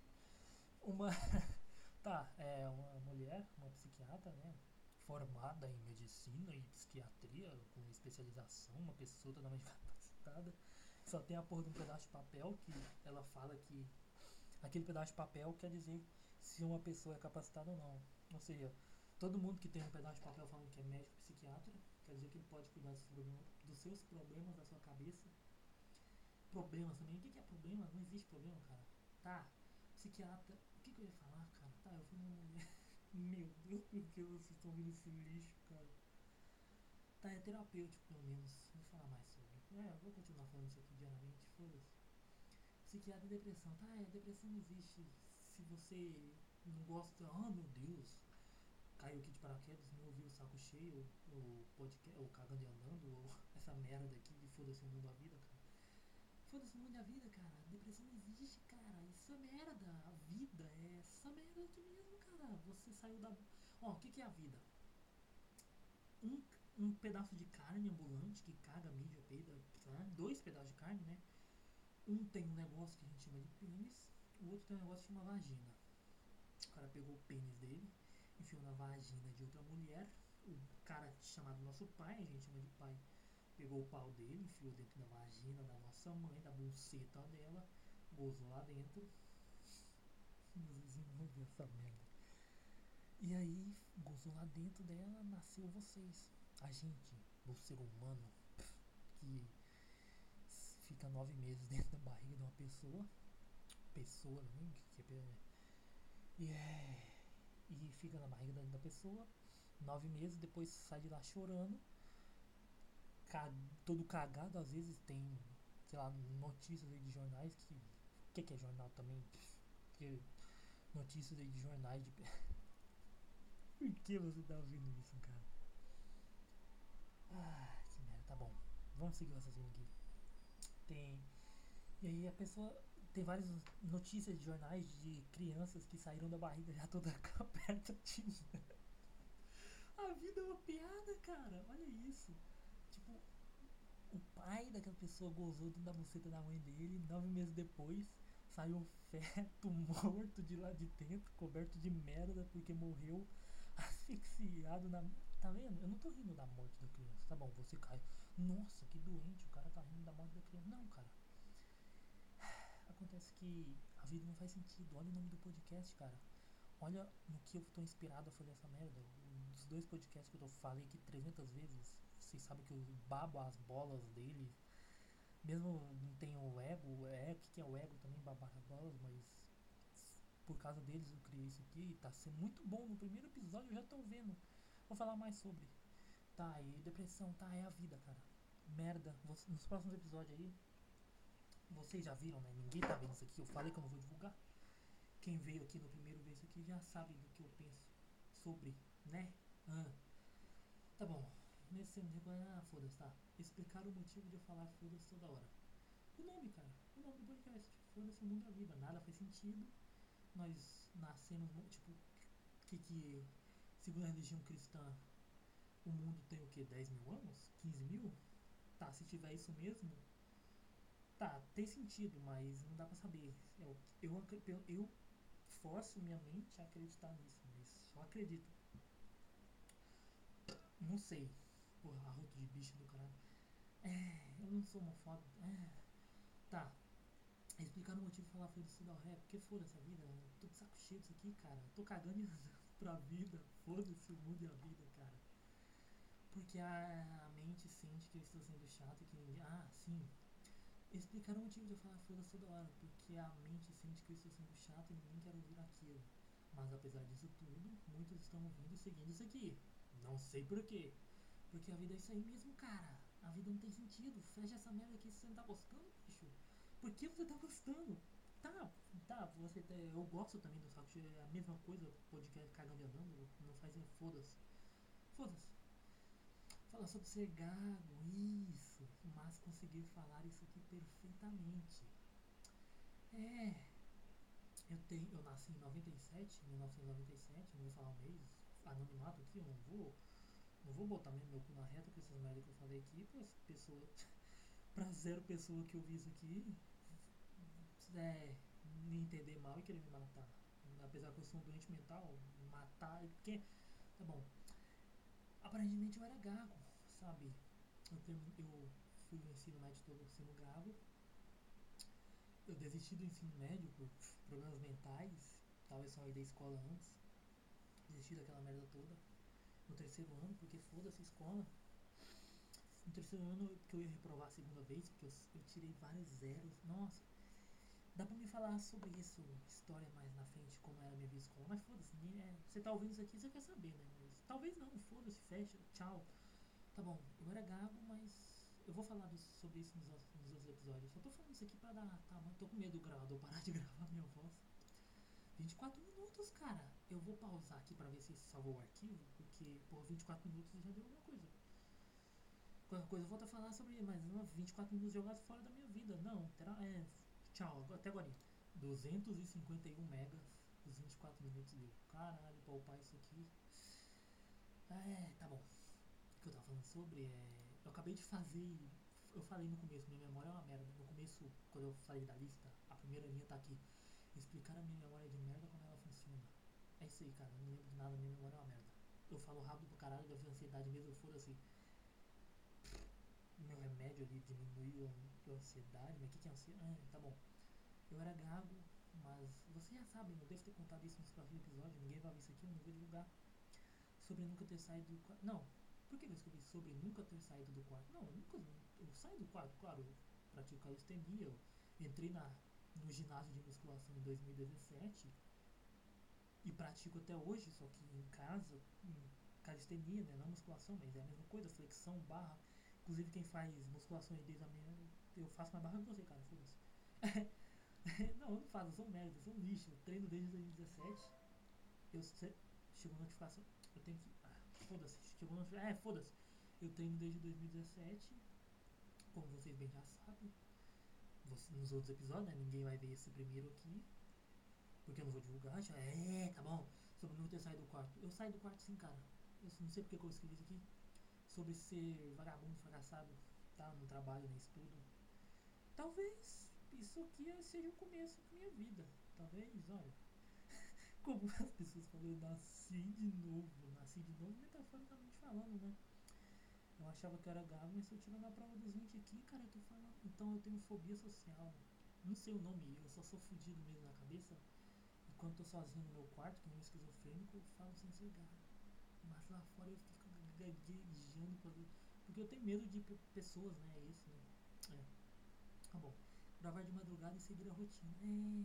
[SPEAKER 1] [LAUGHS] uma. [LAUGHS] tá, é uma mulher, uma psiquiatra, né? Formada em medicina e psiquiatria, com especialização, uma pessoa totalmente Só tem a porra de um pedaço de papel que ela fala que aquele pedaço de papel quer dizer se uma pessoa é capacitada ou não. Ou seja, todo mundo que tem um pedaço de papel falando que é médico psiquiatra, quer dizer que ele pode cuidar dos, problemas, dos seus problemas da sua cabeça. Problemas também. O que é problema? Não existe problema, cara. Tá, psiquiatra. O que, que eu ia falar, cara? Tá, eu fui uma [LAUGHS] mulher. Meu Deus, por que vocês estão ouvindo esse lixo, cara? Tá, é terapêutico pelo menos. Vou falar mais é, eu vou continuar falando isso aqui diariamente, foda-se. Psiquiatra e depressão. Tá, é, depressão não existe se você não gosta, ah meu Deus, caiu aqui de paraquedas, não ouviu o saco cheio, o podcast, ou cagando e andando, ou [LAUGHS] essa merda aqui de foda-se o mundo da vida, cara. Foda-se o mundo da vida, cara. Depressão não existe, cara. Isso é merda. A vida é essa merda aqui mesmo, cara. Você saiu da. Ó, o que, que é a vida? Um, um pedaço de carne ambulante que caga, mídia, peida, né? dois pedaços de carne, né? Um tem um negócio que a gente chama de pênis, o outro tem um negócio que chama vagina. O cara pegou o pênis dele, enfiou na vagina de outra mulher. O cara chamado nosso pai, a gente chama de pai, pegou o pau dele, enfiou dentro da vagina da nossa mãe, da buceta dela, gozou lá dentro. Essa merda. E aí, gozou lá dentro dela, nasceu vocês. A gente, o ser humano, que fica nove meses dentro da barriga de uma pessoa. Pessoa, né? Que, que, e é. E fica na barriga da, da pessoa. Nove meses, depois sai de lá chorando. Todo cagado, às vezes tem, sei lá, notícias de jornais que. Que, que é jornal também? Que, notícias de jornais de. [LAUGHS] Por que você tá ouvindo isso, cara? Ah, que merda, tá bom. Vamos seguir o raciocínio aqui. Tem. E aí a pessoa. Tem várias notícias de jornais de crianças que saíram da barriga já toda [LAUGHS] apertadinha. A vida é uma piada, cara. Olha isso. Tipo, o pai daquela pessoa gozou da buceta da mãe dele. Nove meses depois, saiu um feto [LAUGHS] morto de lá de dentro, coberto de merda, porque morreu [LAUGHS] asfixiado na. Tá vendo? Eu não tô rindo da morte da criança. Tá bom, você cai. Nossa, que doente, o cara tá rindo da morte da criança. Não, cara. Acontece que a vida não faz sentido. Olha o nome do podcast, cara. Olha no que eu tô inspirado a fazer essa merda. Os dois podcasts que eu falei aqui 300 vezes. Vocês sabem que eu babo as bolas deles. Mesmo não tenho o ego, é o que, que é o ego também, babar as bolas, mas por causa deles eu criei isso aqui. Tá sendo muito bom. No primeiro episódio eu já tô vendo. Vou falar mais sobre. Tá, e depressão, tá, é a vida, cara. Merda. Nos próximos episódios aí. Vocês já viram, né? Ninguém tá vendo isso aqui. Eu falei que eu não vou divulgar. Quem veio aqui no primeiro vez aqui já sabe do que eu penso sobre, né? Ah. Tá bom. Nesse ano ah, foda-se, tá? Explicar o motivo de eu falar foda-se toda hora. O nome, cara. O nome do podcast. Foda-se o mundo da vida. Nada faz sentido. Nós nascemos, tipo, que que, segundo a religião cristã, o mundo tem o que? 10 mil anos? 15 mil? Tá, se tiver isso mesmo, tá, tem sentido, mas não dá pra saber. Eu, eu, eu, eu forço minha mente a acreditar nisso, mas só acredito. Não sei. Porra, arroto de bicho do caralho. É, eu não sou homofóbico. É, tá. Explicar o motivo de falar foi do ré, porque foda essa vida, né? tô de saco cheio disso aqui, cara. Tô cagando e pra vida, foda-se o mundo e a vida, cara. Porque a, a mente sente que eu estou sendo chato e que ninguém. Ah, sim. Explicar o motivo de eu falar foda-se toda hora. Porque a mente sente que eu estou sendo chato e ninguém quer ouvir aquilo. Mas apesar disso tudo, muitos estão ouvindo e seguindo isso aqui. Não sei porquê. Porque a vida é isso aí mesmo, cara. A vida não tem sentido. Fecha essa merda aqui se você não tá gostando, bicho. Por que você tá gostando? Tá, tá, você tá, eu gosto também do saco é a mesma coisa, podcast cagando e andando, não faz foda-se. Foda-se. Falar sobre ser gago, isso. Mas conseguir falar isso aqui perfeitamente. É. Eu tenho. Eu nasci em 97, 1997, não vou falar o mês, anonimato aqui, eu não vou. Não vou botar mesmo meu cu na reta com essas merda que eu falei aqui, [LAUGHS] pra pessoa. zero pessoa que ouvi isso aqui. É, me entender mal e querer me matar. Apesar que eu sou um doente mental, matar. Porque. Tá bom. Aparentemente eu era gago sabe? Eu, eu fui no ensino médio todo sendo gago. Eu desisti do ensino médio por problemas mentais. Talvez só ir da escola antes. Desisti daquela merda toda. No terceiro ano, porque foda-se a escola. No terceiro ano que eu ia reprovar a segunda vez, porque eu, eu tirei vários zeros. Nossa, dá pra me falar sobre isso, história mais na frente, como era a minha vida escola. Mas foda-se, é, você tá ouvindo isso aqui, você quer saber, né? Mas talvez não, foda-se, fecha, tchau. Tá bom, eu era gago, mas eu vou falar sobre isso nos, nos outros episódios. Só tô falando isso aqui pra dar. Tá, mas tô com medo do gravador parar de [LAUGHS] gravar minha voz.
[SPEAKER 2] 24 minutos, cara. Eu vou pausar aqui pra ver se salvou o arquivo, porque, por 24 minutos já deu alguma coisa. Qualquer coisa eu volto a falar sobre, não, 24 minutos jogados fora da minha vida. Não, terá, é, tchau, até agora. 251 megas, os 24 minutos deu. Caralho, poupar isso aqui. É, tá bom. O que eu tava falando sobre é. Eu acabei de fazer. Eu falei no começo, minha memória é uma merda. No começo, quando eu falei da lista, a primeira linha tá aqui. Explicar a minha memória de merda como ela funciona. É isso aí, cara. Eu não lembro de nada, minha memória é uma merda. Eu falo rápido pro caralho, deve ser ansiedade mesmo, foda-se. Meu remédio ali diminuiu a ansiedade, mas o que, que é ansiedade? Ah, tá bom. Eu era gago, mas vocês já sabem, eu devo ter contado isso nos próximos episódios, ninguém vai ver isso aqui, eu não vou divulgar. Sobre nunca ter saído do quarto. Não, por que eu escrevi sobre nunca ter saído do quarto? Não, eu nunca. Eu saí do quarto, claro, eu pratico calistenia, eu entrei na, no ginásio de musculação em 2017 e pratico até hoje, só que em casa, em calistenia, né? Não musculação, mas é a mesma coisa, flexão, barra. Inclusive quem faz musculação e desde a minha. Eu faço mais barra que você, cara, foda-se. [LAUGHS] não, eu não faço, eu sou um merda, eu sou um lixo. Eu treino desde 2017. Eu se, chegou notificação. Eu tenho que. Ah, foda-se. Chegou notificação. É, foda-se. Eu treino desde 2017. Como vocês bem já sabem. Nos outros episódios, né? Ninguém vai ver esse primeiro aqui. Porque eu não vou divulgar. Já, é, tá bom. Sobre não ter saído do quarto. Eu saí do quarto sim, cara. Eu não sei porque que eu escrevi isso aqui. Sobre ser vagabundo, fracassado. Tá? No trabalho, no estudo. Talvez isso aqui seja o começo da minha vida. Talvez, olha. [LAUGHS] Como as pessoas falam, eu nasci de novo. Nasci de novo, metaforicamente falando, né? Eu achava que era gago, mas se eu tiver na prova dos 20 aqui, cara, eu tô falando. Então eu tenho fobia social. Não sei o nome, eu só sou fudido mesmo na cabeça. E quando tô sozinho no meu quarto, que nem um esquizofrênico, eu falo sem ser gago. Mas lá fora eu fico gaguejando. Porque eu tenho medo de pessoas, né? É isso, né? É. Tá bom gravar de madrugada e seguir a rotina. É,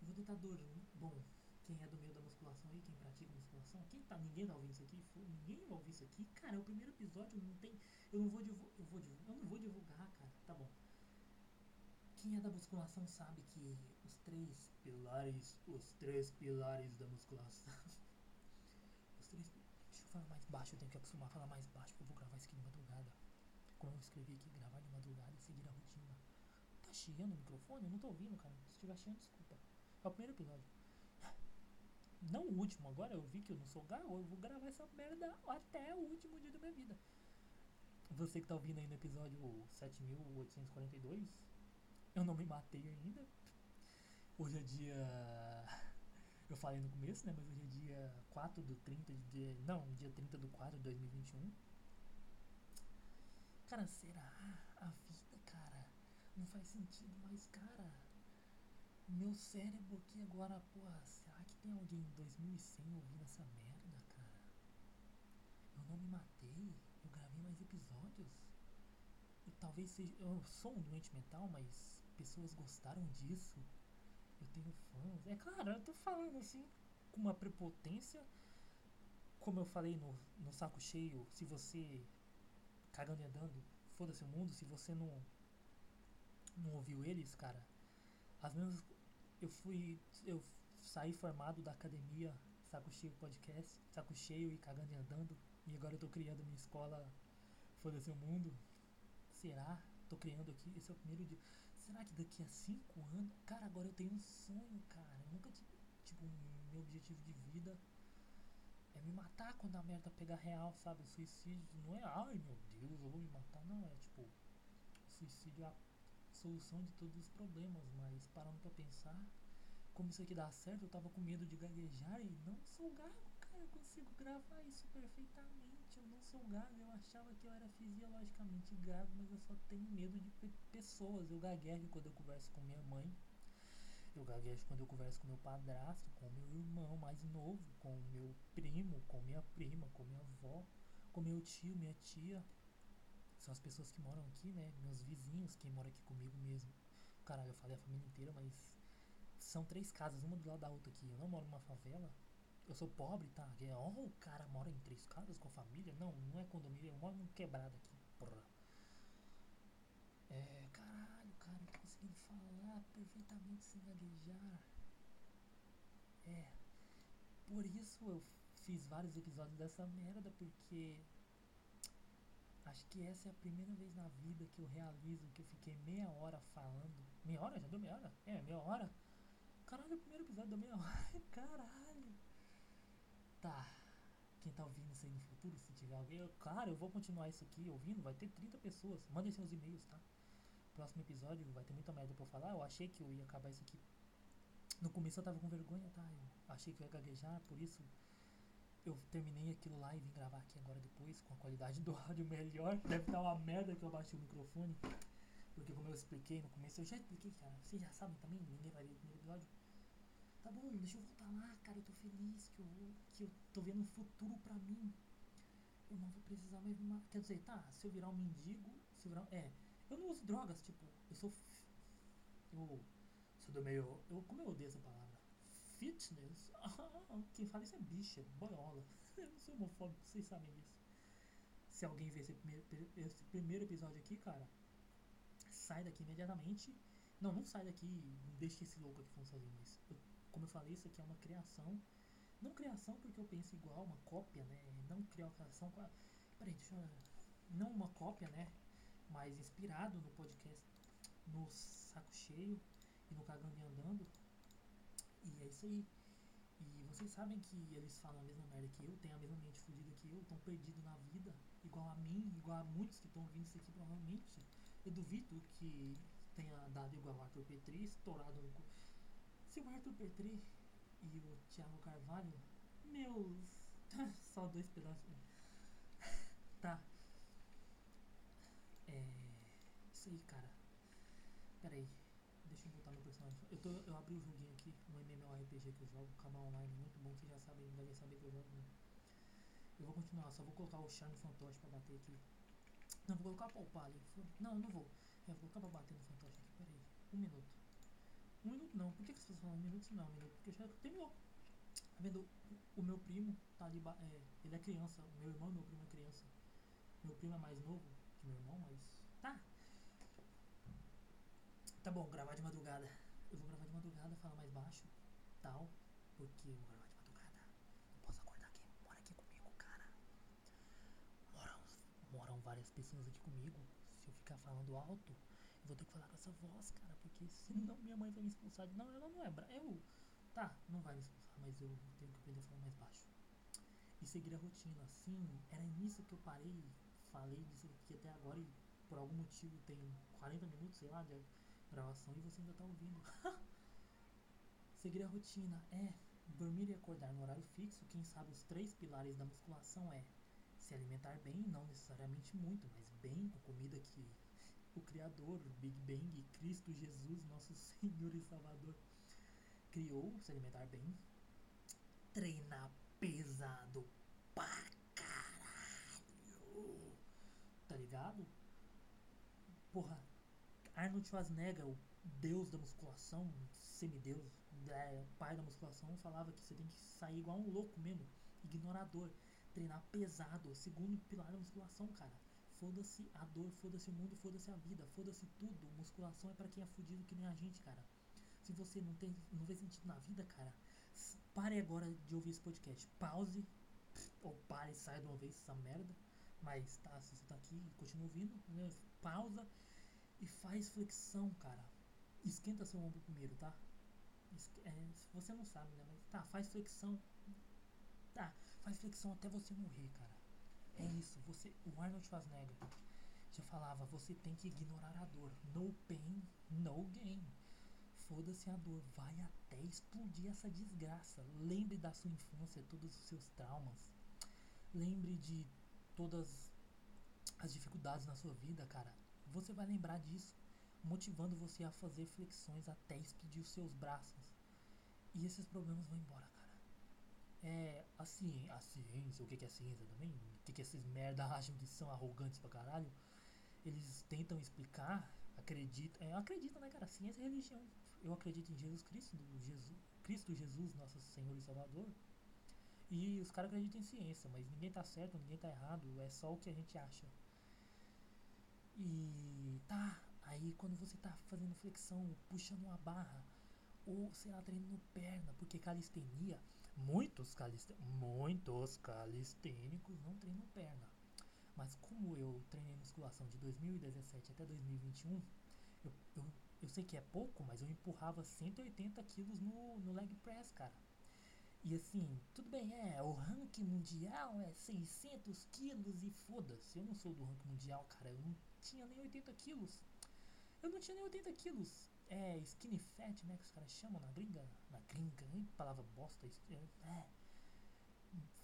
[SPEAKER 2] eu vou tentar dormir. Bom, quem é do meio da musculação aí, quem pratica musculação, quem tá, ninguém tá ouvindo isso aqui, ninguém vai ouvir isso aqui. Cara, é o primeiro episódio, não tem, eu não vou divulgar, eu vou divulgar, eu não vou divulgar, cara. Tá bom. Quem é da musculação sabe que os três pilares, os três pilares da musculação. [LAUGHS] os três, deixa eu falar mais baixo, eu tenho que acostumar a falar mais baixo, porque eu vou gravar isso aqui de madrugada. Como eu escrevi aqui, gravar de madrugada e seguir a rotina chiando o microfone? Eu não tô ouvindo, cara. Se estiver chiando, desculpa. É o primeiro episódio. Não o último, agora eu vi que eu não sou gago, eu vou gravar essa merda até o último dia da minha vida. Você que tá ouvindo aí no episódio 7842, eu não me matei ainda. Hoje é dia. Eu falei no começo, né? Mas hoje é dia 4 do 30 de. Não, dia 30 do 4 de 2021. Cara, será a vida, cara? não faz sentido, mas cara, meu cérebro aqui agora, porra, será que tem alguém em 2100 ouvindo essa merda, cara? Eu não me matei, eu gravei mais episódios. Eu, talvez seja, eu sou um doente mental, mas pessoas gostaram disso. Eu tenho fãs. É claro, eu tô falando assim com uma prepotência. Como eu falei no, no saco cheio, se você cagando e andando, foda-se o mundo, se você não não ouviu eles, cara, as mesmas. Eu fui. Eu saí formado da academia Saco Cheio Podcast, Saco Cheio e Cagando e Andando. E agora eu tô criando minha escola Foda-se o Mundo. Será? Tô criando aqui. Esse é o primeiro dia. Será que daqui a cinco anos. Cara, agora eu tenho um sonho, cara. Eu nunca tive. Tipo, meu objetivo de vida é me matar quando a merda pegar real, sabe? O suicídio não é, ai meu Deus, eu vou me matar. Não, é tipo. Suicídio é a solução de todos os problemas, mas parando para pensar, como isso aqui dá certo, eu tava com medo de gaguejar e não sou gago, cara, eu consigo gravar isso perfeitamente. Eu não sou gago, eu achava que eu era fisiologicamente gago, mas eu só tenho medo de pessoas. Eu gaguejo quando eu converso com minha mãe. Eu gaguejo quando eu converso com meu padrasto, com meu irmão mais novo, com meu primo, com minha prima, com minha avó, com meu tio, minha tia são as pessoas que moram aqui, né? Meus vizinhos, quem mora aqui comigo mesmo. Caralho, eu falei a família inteira, mas são três casas, uma do lado da outra aqui. Eu não moro numa favela. Eu sou pobre, tá? É, oh, o cara mora em três casas com família? Não, não é condomínio, eu moro num quebrado aqui, porra. É, caralho, cara, eu tô conseguindo falar perfeitamente sem gaguejar. É. Por isso eu fiz vários episódios dessa merda, porque acho que essa é a primeira vez na vida que eu realizo que eu fiquei meia hora falando. Meia hora? Já deu meia hora? É, meia hora? Caralho, o primeiro episódio deu meia [LAUGHS] hora. Caralho. Tá. Quem tá ouvindo isso aí no futuro, se tiver alguém, eu, claro, eu vou continuar isso aqui ouvindo, vai ter 30 pessoas. Mandem seus e-mails, tá? Próximo episódio vai ter muita merda pra eu falar. Eu achei que eu ia acabar isso aqui. No começo eu tava com vergonha, tá? Eu achei que eu ia gaguejar, por isso eu terminei aquilo lá e vim gravar aqui agora depois com a qualidade do áudio melhor. Deve estar uma merda que eu baixei o microfone. Porque como eu expliquei no começo, eu já expliquei, cara. Vocês já sabem também, ninguém vai ver o primeiro episódio. Tá bom, deixa eu voltar lá, cara. Eu tô feliz que eu, que eu tô vendo um futuro pra mim. Eu não vou precisar mais. Quer dizer, tá, se eu virar um mendigo. Se eu virar. É, eu não uso drogas, tipo, eu sou. Eu sou do meio. Eu, como eu odeio essa palavra? Fitness? [LAUGHS] quem fala isso é bicha, boiola. [LAUGHS] Eu não sou homofóbico, vocês sabem disso. Se alguém ver esse primeiro, esse primeiro episódio aqui, cara, sai daqui imediatamente. Não, não sai daqui deixe esse louco aqui falando sozinho, mas eu, como eu falei, isso aqui é uma criação. Não criação porque eu penso igual, uma cópia, né? Não criação. Peraí, deixa eu. Não uma cópia, né? Mas inspirado no podcast no saco cheio e no cagando e andando. E é isso aí. E vocês sabem que eles falam a mesma merda que eu, tem a mesma mente fodida que eu, estão perdidos na vida, igual a mim, igual a muitos que estão ouvindo isso aqui provavelmente. Eu duvido que tenha dado igual o Arthur Petri, estourado no. Se o Arthur Petri e o Thiago Carvalho, meus. [LAUGHS] Só dois pedaços. tá. É. Isso aí, cara. Pera aí. Deixa eu voltar no personagem. Eu, tô, eu abri o joguinho aqui, um MMORPG que eu jogo, Cama Online, muito bom, vocês já sabem, devem saber que eu jogo. Né? Eu vou continuar, só vou colocar o Charme Fantoche pra bater aqui. Não, vou colocar pra upar ali. Não, não vou. É, vou colocar pra bater no Fantoche aqui, pera aí. Um minuto. Um minuto não, por que, que pessoas falam um minuto não? Minuto, porque já terminou. Tá vendo? O, o meu primo tá ali, é, ele é criança, meu irmão e meu primo é criança. Meu primo é mais novo que meu irmão, mas. Tá, Tá bom, gravar de madrugada. Eu vou gravar de madrugada, falar mais baixo, tal, porque eu vou gravar de madrugada. Não posso acordar quem mora aqui comigo, cara. Moram, moram várias pessoas aqui comigo. Se eu ficar falando alto, vou ter que falar com essa voz, cara, porque senão minha mãe vai me expulsar. Não, ela não é bra... Eu. Tá, não vai me expulsar, mas eu tenho que aprender a falar mais baixo. E seguir a rotina. Sim, era nisso que eu parei, falei disso aqui até agora e por algum motivo tem 40 minutos, sei lá, de gravação e você ainda está ouvindo. [LAUGHS] Seguir a rotina é dormir e acordar no horário fixo. Quem sabe os três pilares da musculação é se alimentar bem, não necessariamente muito, mas bem, com comida que o Criador, Big Bang, Cristo Jesus, nosso [LAUGHS] Senhor e Salvador, criou, se alimentar bem, treinar pesado pra caralho, tá ligado? Porra, Arnold Schwarzenegger, o deus da musculação, semideus, é, pai da musculação, falava que você tem que sair igual um louco mesmo, ignorador, treinar pesado, segundo pilar da musculação, cara. Foda-se a dor, foda-se o mundo, foda-se a vida, foda-se tudo. Musculação é para quem é fudido que nem a gente, cara. Se você não tem, não vê sentido na vida, cara, pare agora de ouvir esse podcast. Pause, ou pare e saia de uma vez essa merda. Mas tá, se você tá aqui, continua ouvindo, né? pausa e faz flexão, cara. Esquenta seu ombro primeiro, tá? É, você não sabe, né? Mas tá, faz flexão. Tá, faz flexão até você morrer, cara. É isso. Você, o Arnold Schwarzenegger já falava, você tem que ignorar a dor. No pain, no gain. Foda-se a dor, vai até explodir essa desgraça. Lembre da sua infância, todos os seus traumas. Lembre de todas as dificuldades na sua vida, cara você vai lembrar disso, motivando você a fazer flexões até explodir os seus braços. E esses problemas vão embora, cara. É, a, ci a ciência, o que é ciência também? Que, que esses merda acham que são arrogantes pra caralho? Eles tentam explicar, acreditam, é, acreditam, né, cara? Ciência é religião. Eu acredito em Jesus Cristo, Jesus, Cristo Jesus, nosso Senhor e Salvador. E os caras acreditam em ciência, mas ninguém tá certo, ninguém tá errado, é só o que a gente acha. E tá, aí quando você tá fazendo flexão, puxando uma barra, ou sei lá, treinando perna, porque calistenia, muitos, calist muitos calistênicos não treinam perna. Mas como eu treinei musculação de 2017 até 2021, eu, eu, eu sei que é pouco, mas eu empurrava 180 quilos no, no leg press, cara. E assim, tudo bem, é, o ranking mundial é 600 quilos e foda-se. Eu não sou do ranking mundial, cara, eu não tinha nem 80 quilos. Eu não tinha nem 80 quilos. É, skinny fat, né, que os caras chamam na gringa. Na gringa, nem palavra bosta. É, é,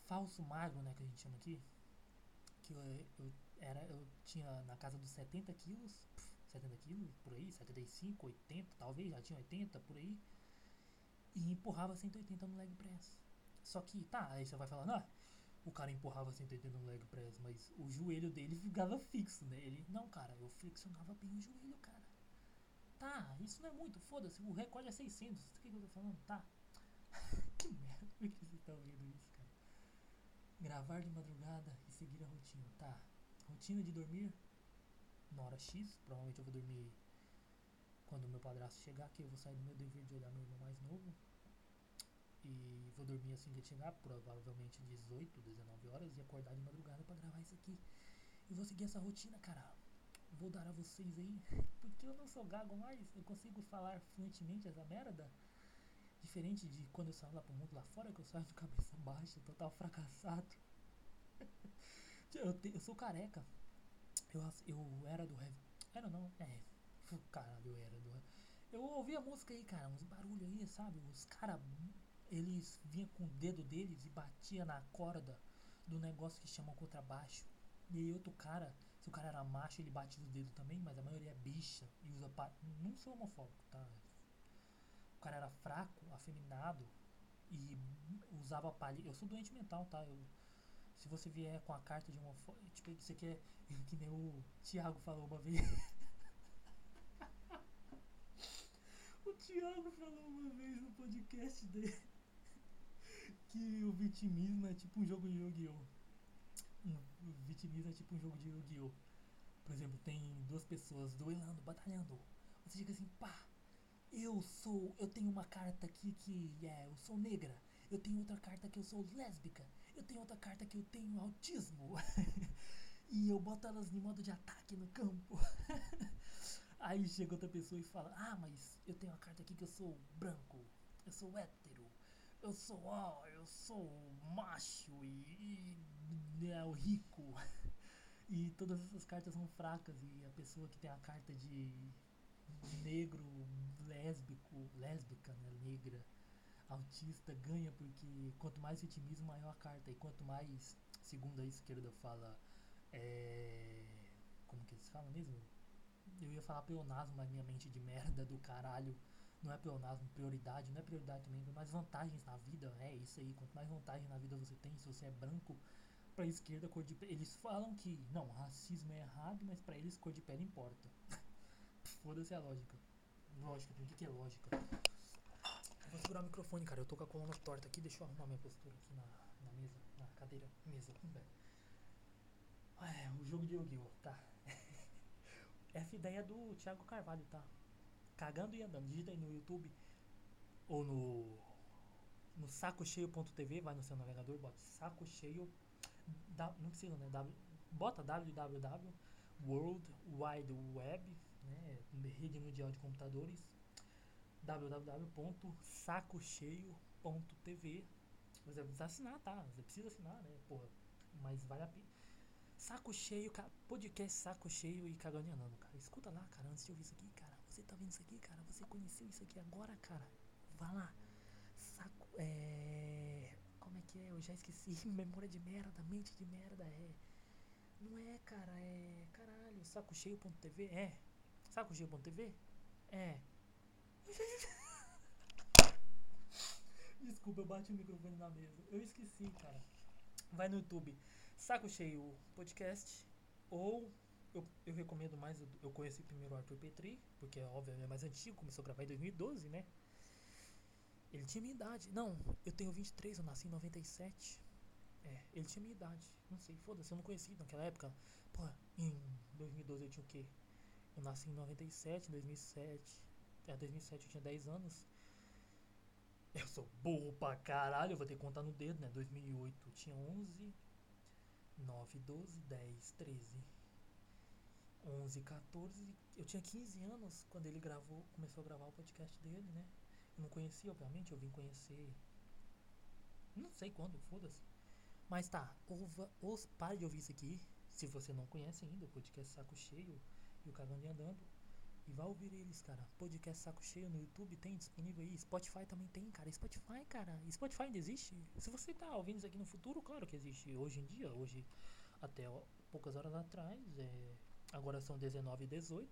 [SPEAKER 2] falso magro, né, que a gente chama aqui. Que eu, eu, era, eu tinha na casa dos 70 quilos. 70 quilos, por aí, 75, 80, talvez, já tinha 80, por aí e empurrava 180 no leg press. Só que, tá, aí você vai falar, ah, o cara empurrava 180 no leg press, mas o joelho dele ficava fixo, né? Ele, não, cara, eu flexionava bem o joelho, cara. Tá, isso não é muito, foda-se, o recorde é 600, o que, que eu tô falando? Tá. [LAUGHS] que merda, por que você tá ouvindo isso, cara? Gravar de madrugada e seguir a rotina, tá. Rotina de dormir na hora X, provavelmente eu vou dormir quando o meu padrasto chegar, que eu vou sair do meu dever de olhar meu irmão mais novo. E vou dormir assim que ele chegar, provavelmente 18, 19 horas, e acordar de madrugada para gravar isso aqui. E vou seguir essa rotina, cara. Vou dar a vocês aí, [LAUGHS] porque eu não sou gago mais, eu consigo falar fluentemente essa merda. Diferente de quando eu saio lá pro mundo lá fora, que eu saio de cabeça [LAUGHS] baixa, total fracassado. [LAUGHS] eu, te, eu sou careca. Eu, eu era do heavy. Era não, é, Caralho, era do. Eu ouvi a música aí, cara, uns barulhos aí, sabe? Os caras, eles vinham com o dedo deles e batia na corda do negócio que chamam contrabaixo. E aí outro cara, se o cara era macho, ele bate no dedo também, mas a maioria é bicha e usa pa... Não sou homofóbico, tá? O cara era fraco, afeminado e usava palha. Eu sou doente mental, tá? Eu, se você vier com a carta de homofóbico, tipo, você quer [LAUGHS] que nem o Thiago falou uma vez. [LAUGHS] O Thiago falou uma vez no podcast dele [LAUGHS] que o vitimismo é tipo um jogo de Yu-Gi-Oh! O vitimismo é tipo um jogo de Yu-Gi-Oh! Por exemplo, tem duas pessoas duelando, batalhando. Você chega assim, pá, eu sou, eu tenho uma carta aqui que é, eu sou negra. Eu tenho outra carta que eu sou lésbica. Eu tenho outra carta que eu tenho autismo. [LAUGHS] e eu boto elas em modo de ataque no campo. [LAUGHS] Aí chega outra pessoa e fala: Ah, mas eu tenho uma carta aqui que eu sou branco, eu sou hétero, eu sou ó, eu sou macho e, e é o rico. [LAUGHS] E todas essas cartas são fracas e a pessoa que tem a carta de negro, lésbico, lésbica, né, negra, autista ganha porque quanto mais vitimismo maior a carta e quanto mais, segundo a esquerda fala, é, como que eles falam mesmo? Eu ia falar pleonasmo, mas minha mente de merda do caralho. Não é pleonasmo, prioridade. Não é prioridade também, mais vantagens na vida. É isso aí. Quanto mais vantagem na vida você tem, se você é branco, pra esquerda, cor de pele. Eles falam que, não, racismo é errado, mas pra eles cor de pele importa. [LAUGHS] Foda-se a lógica. Lógica, o que, é lógica? Eu vou segurar o microfone, cara. Eu tô com a coluna torta aqui. Deixa eu arrumar minha postura aqui na, na mesa, na cadeira, mesa. É, o jogo de Yu-Gi-Oh! Tá. [LAUGHS] Essa ideia é do Thiago Carvalho, tá? Cagando e andando. Digita aí no YouTube ou no no sacocheio.tv, vai no seu navegador, bota saco cheio, da, não precisa, né? W, bota www World Wide Web, né? Rede Mundial de Computadores, www.sacocheio.tv. Você precisa assinar, tá? Você precisa assinar, né? Porra, mas vale a pena. Saco cheio, podcast saco cheio e cagando andando, cara. Escuta lá, cara, antes de ouvir isso aqui, cara. Você tá vendo isso aqui, cara? Você conheceu isso aqui agora, cara? Vá lá. Saco, é. Que é? Eu já esqueci. [LAUGHS] Memória de merda, mente de merda, é. Não é, cara, é. Caralho, sacocheio.tv? É. Sacocheio.tv? É. [LAUGHS] Desculpa, eu bati o microfone na mesa. Eu esqueci, cara. Vai no YouTube. Saco Cheio Podcast. Ou eu, eu recomendo mais. Eu conheci primeiro o Arthur Petri, porque óbvio é mais antigo, começou a gravar em 2012, né? Ele tinha minha idade. Não, eu tenho 23, eu nasci em 97. É, ele tinha minha idade. Não sei, foda-se, eu não conheci naquela época. Pô, em 2012 eu tinha o quê? Eu nasci em 97, 2007. É, 2007 eu tinha 10 anos. Eu sou burro pra caralho, eu vou ter que contar no dedo, né? 2008 eu tinha 11, 9, 12, 10, 13, 11, 14. Eu tinha 15 anos quando ele gravou, começou a gravar o podcast dele, né? Não conhecia, obviamente, eu vim conhecer. Não sei quando, foda-se. Mas tá, ouva, os, pare de ouvir isso aqui. Se você não conhece ainda, o podcast Saco Cheio e o Cagando e Andando. E vai ouvir eles, cara. Podcast Saco Cheio no YouTube tem disponível aí. Spotify também tem, cara. Spotify, cara. Spotify ainda existe? Se você tá ouvindo isso aqui no futuro, claro que existe. Hoje em dia, hoje, até ó, poucas horas atrás, é, agora são 19 e 18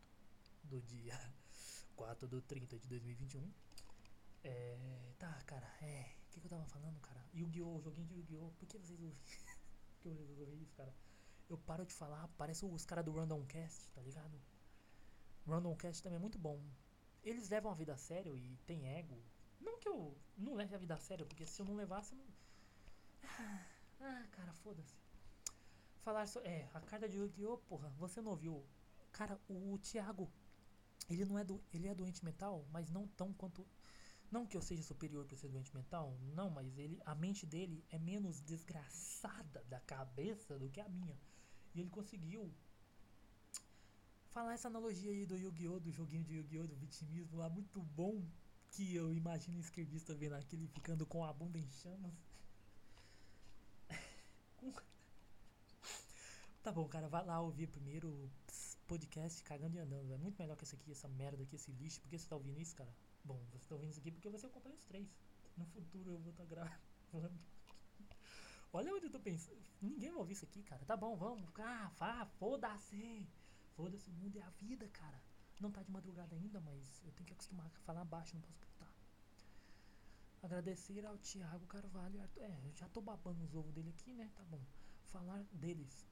[SPEAKER 2] do dia [LAUGHS] 4 do 30 de 2021. É, tá, cara, é. O que, que eu tava falando, cara? Yu-Gi-Oh! Joguinho de Yu-Gi-Oh! Por que vocês ouvem? [LAUGHS] Por que vocês ouvem isso, cara? Eu paro de falar, parece os caras do Random Cast, tá ligado? Random Cast também é muito bom. Eles levam a vida a sério e tem ego. Não que eu não leve a vida a sério, porque se eu não levasse, eu não. Ah, ah cara, foda-se. Falar só. É, a carta de Yu-Gi-Oh! Porra, você não ouviu? Cara, o Thiago, ele não é do. Ele é doente mental, mas não tão quanto. Não que eu seja superior para ser doente mental, não, mas ele, a mente dele é menos desgraçada da cabeça do que a minha. E ele conseguiu falar essa analogia aí do Yu-Gi-Oh! do joguinho de Yu-Gi-Oh! do vitimismo lá, muito bom. Que eu imagino o esquerdista vendo aquele ficando com a bunda em chamas. [LAUGHS] tá bom, cara, vai lá ouvir primeiro podcast cagando e andando. É muito melhor que esse aqui, essa merda aqui, esse lixo. Por que você tá ouvindo isso, cara? Bom, você tá ouvindo isso aqui porque você acompanha os três. No futuro eu vou estar tá gravando. [LAUGHS] Olha onde eu tô pensando. Ninguém vai ouvir isso aqui, cara. Tá bom, vamos. Ah, vá, foda-se. Foda-se, o mundo é a vida, cara. Não tá de madrugada ainda, mas eu tenho que acostumar a falar baixo, não posso gritar. Agradecer ao Thiago Carvalho. É, eu já tô babando os ovos dele aqui, né? Tá bom. Falar deles.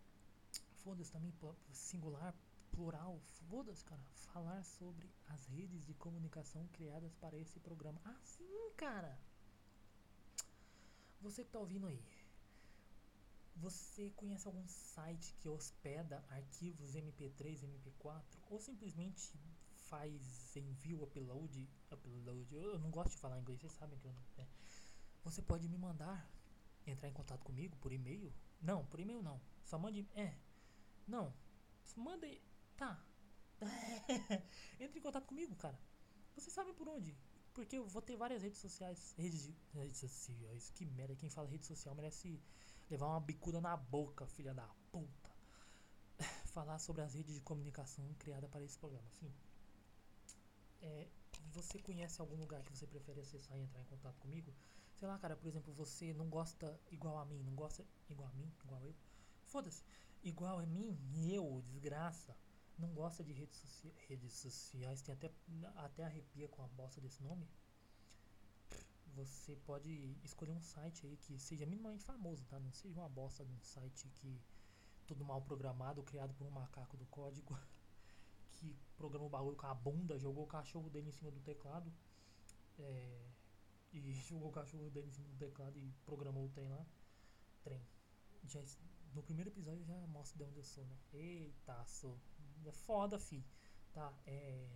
[SPEAKER 2] Foda-se também, singular, plural. Foda-se, cara. Falar sobre as redes de comunicação criadas para esse programa. Ah, sim, cara. Você que tá ouvindo aí. Você conhece algum site que hospeda arquivos MP3, MP4 ou simplesmente faz envio, upload, upload? Eu não gosto de falar inglês, vocês sabem que eu não. Né? Você pode me mandar entrar em contato comigo por e-mail? Não, por e-mail não. Só mande. É. Não. Mande. Tá. [LAUGHS] Entre em contato comigo, cara. Vocês sabem por onde? Porque eu vou ter várias redes sociais. Redes, de, redes sociais. Que merda. Quem fala rede social merece levar uma bicuda na boca, filha da puta. [LAUGHS] Falar sobre as redes de comunicação criadas para esse programa. Sim. É, você conhece algum lugar que você prefere acessar e entrar em contato comigo? Sei lá, cara, por exemplo, você não gosta igual a mim, não gosta igual a mim, igual eu. Foda-se. Igual a mim, eu, desgraça, não gosta de redes, socia redes sociais, tem até, até arrepia com a bosta desse nome você pode escolher um site aí que seja minimamente famoso, tá? Não seja uma bosta de um site que tudo mal programado, criado por um macaco do código [LAUGHS] que programou o bagulho com a bunda, jogou o cachorro dele em cima do teclado é, e [LAUGHS] jogou o cachorro dele em cima do teclado e programou o trem lá. Trem. Já, no primeiro episódio já mostra de onde eu sou, né? Eita, sou. É foda, fi. Tá, é.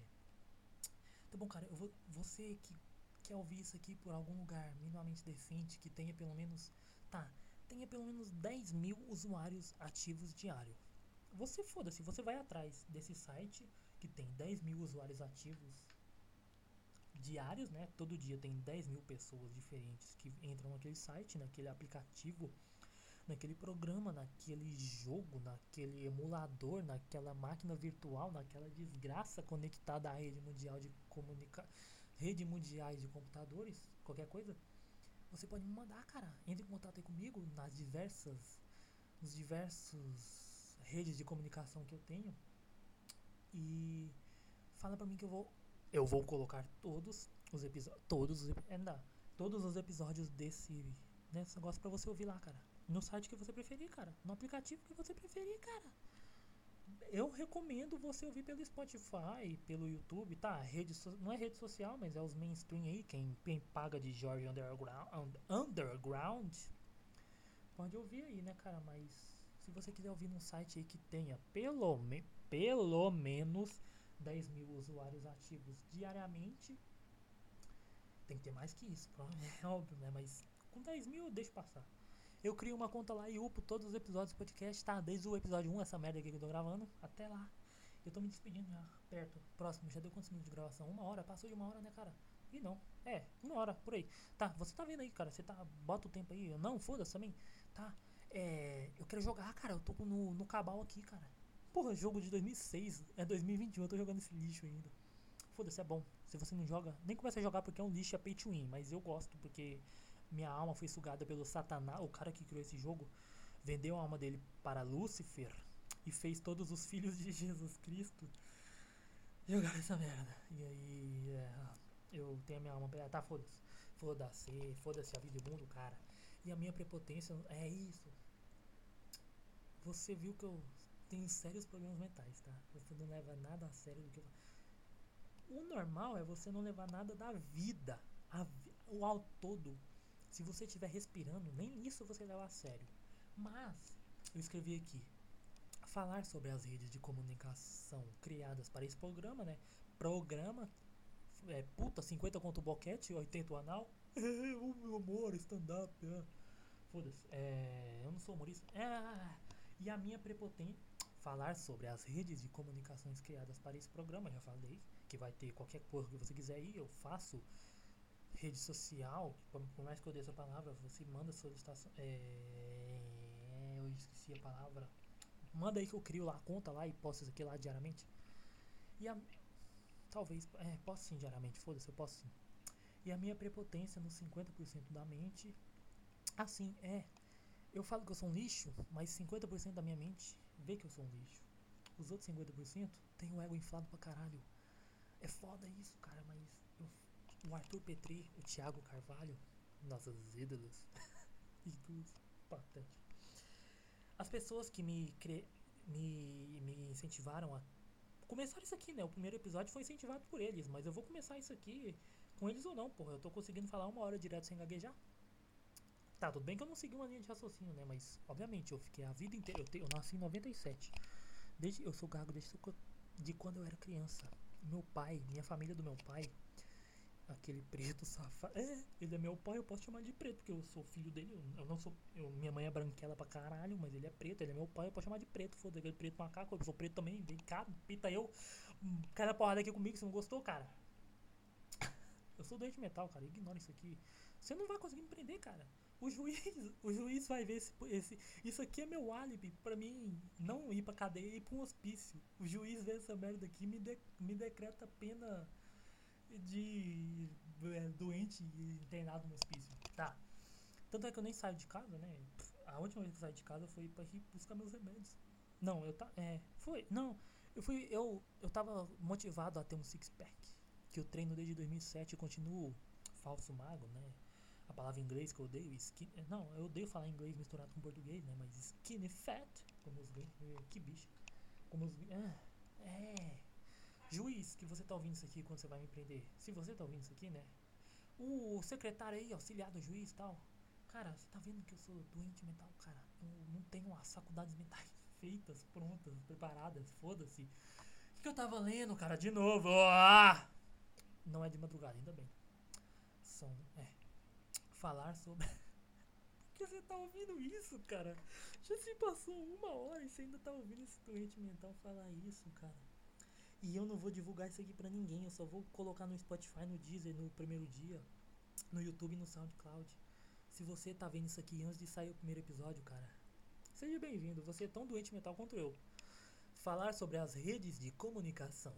[SPEAKER 2] Tá bom, cara, eu vou, você que quer ouvir isso aqui por algum lugar minimamente decente que tenha pelo menos. Tá, tenha pelo menos 10 mil usuários ativos diário. Você foda-se, você vai atrás desse site que tem 10 mil usuários ativos diários, né? Todo dia tem 10 mil pessoas diferentes que entram naquele site, naquele aplicativo, naquele programa, naquele jogo, naquele emulador, naquela máquina virtual, naquela desgraça conectada à rede mundial de comunicação rede mundiais de computadores, qualquer coisa, você pode me mandar, cara. Entre em contato aí comigo nas diversas nos diversos redes de comunicação que eu tenho e fala para mim que eu vou eu vou colocar todos os episódios todos os ainda é, todos os episódios desse negócio para você ouvir lá, cara. No site que você preferir, cara. No aplicativo que você preferir, cara eu recomendo você ouvir pelo Spotify, pelo YouTube, tá? Rede so, não é rede social, mas é os mainstream aí, quem, quem paga de George Underground, Underground, pode ouvir aí, né, cara? Mas se você quiser ouvir num site aí que tenha pelo, me, pelo menos 10 mil usuários ativos diariamente, Tem que ter mais que isso, [LAUGHS] é óbvio, né? Mas com 10 mil eu passar. Eu crio uma conta lá e upo todos os episódios do podcast, tá? Desde o episódio 1, essa merda aqui que eu tô gravando, até lá. Eu tô me despedindo já, perto. Próximo, já deu quantos minutos de gravação? Uma hora? Passou de uma hora, né, cara? E não. É, uma hora, por aí. Tá, você tá vendo aí, cara? Você tá. Bota o tempo aí. Eu, não, foda-se também. Tá. É. Eu quero jogar, cara. Eu tô no, no cabal aqui, cara. Porra, jogo de 2006. É 2021. Eu tô jogando esse lixo ainda. Foda-se, é bom. Se você não joga, nem começa a jogar porque é um lixo, é pay to win. Mas eu gosto porque minha alma foi sugada pelo Satanás. O cara que criou esse jogo vendeu a alma dele para Lúcifer e fez todos os filhos de Jesus Cristo jogar essa merda. E aí, é, eu tenho a minha alma. Tá, foda-se. Foda-se, foda-se a vida do mundo, cara. E a minha prepotência é isso. Você viu que eu tenho sérios problemas mentais, tá? Você não leva nada a sério do que eu O normal é você não levar nada da vida, a, o ao todo. Se você estiver respirando, nem isso você leva a sério. Mas, eu escrevi aqui, falar sobre as redes de comunicação criadas para esse programa, né? Programa, é, puta, 50 conto boquete, 80 o anal. [LAUGHS] o meu amor, stand-up. É. Foda-se, é, eu não sou humorista. É, e a minha prepotência, falar sobre as redes de comunicações criadas para esse programa, já falei, que vai ter qualquer coisa que você quiser ir, eu faço rede social, por mais que eu dê essa palavra, você manda solicitação. É, eu esqueci a palavra Manda aí que eu crio lá a conta lá e posto isso aqui lá diariamente. E a. Talvez. É, posso sim diariamente, foda-se, eu posso sim. E a minha prepotência nos 50% da mente. Assim, é. Eu falo que eu sou um lixo, mas 50% da minha mente vê que eu sou um lixo. Os outros 50% tem o ego inflado pra caralho. É foda isso, cara, mas o Arthur Petri, o Thiago Carvalho, nossos ídolos, [LAUGHS] ídolos patéticos. As pessoas que me, cre... me, me incentivaram a começar isso aqui, né? O primeiro episódio foi incentivado por eles, mas eu vou começar isso aqui com eles ou não, porra. Eu tô conseguindo falar uma hora direto sem gaguejar. Tá, tudo bem que eu não segui uma linha de raciocínio, né? Mas, obviamente, eu fiquei a vida inteira. Eu, te, eu nasci em 97. Desde, eu sou gago desde de quando eu era criança. Meu pai, minha família do meu pai, aquele preto safado. É, ele é meu pai, eu posso chamar de preto, porque eu sou filho dele. Eu não sou. Eu, minha mãe é branquela pra caralho, mas ele é preto, ele é meu pai, eu posso chamar de preto. Foda aquele preto macaco, eu sou preto também, vem cá, pita eu. Cai na porrada aqui comigo, você não gostou, cara? Eu sou doente mental, cara, ignora isso aqui. Você não vai conseguir me prender, cara. O juiz, [LAUGHS] o juiz vai ver esse, esse, isso aqui é meu álibi pra mim não ir pra cadeia e ir pra um hospício. O juiz vê essa merda aqui e me, de, me decreta pena de é, doente e internado no hospício. Tá. Tanto é que eu nem saio de casa, né? A última vez que eu saí de casa foi pra ir buscar meus remédios. Não, eu tá. É. Foi. Não. Eu fui. Eu, eu tava motivado a ter um six-pack. Que eu treino desde 2007 e continuo falso mago, né? A palavra em inglês que eu odeio, skin, não, eu odeio falar inglês misturado com português, né? Mas skinny fat, como os que bicho. Como os ah, é, Juiz, que você tá ouvindo isso aqui quando você vai me prender. Se você tá ouvindo isso aqui, né? O secretário aí, auxiliar do juiz e tal. Cara, você tá vendo que eu sou doente mental, cara. Eu não tenho as faculdades mentais [LAUGHS] feitas, prontas, preparadas, foda-se. O que, que, eu tava lendo, cara? De novo. Ah! Não é de madrugada, ainda bem. São. É. Falar sobre. [LAUGHS] Por que você tá ouvindo isso, cara? Já se passou uma hora e você ainda tá ouvindo esse doente mental falar isso, cara. E eu não vou divulgar isso aqui pra ninguém. Eu só vou colocar no Spotify, no Deezer, no primeiro dia. No YouTube e no SoundCloud. Se você tá vendo isso aqui antes de sair o primeiro episódio, cara. Seja bem-vindo. Você é tão doente mental quanto eu. Falar sobre as redes de comunicação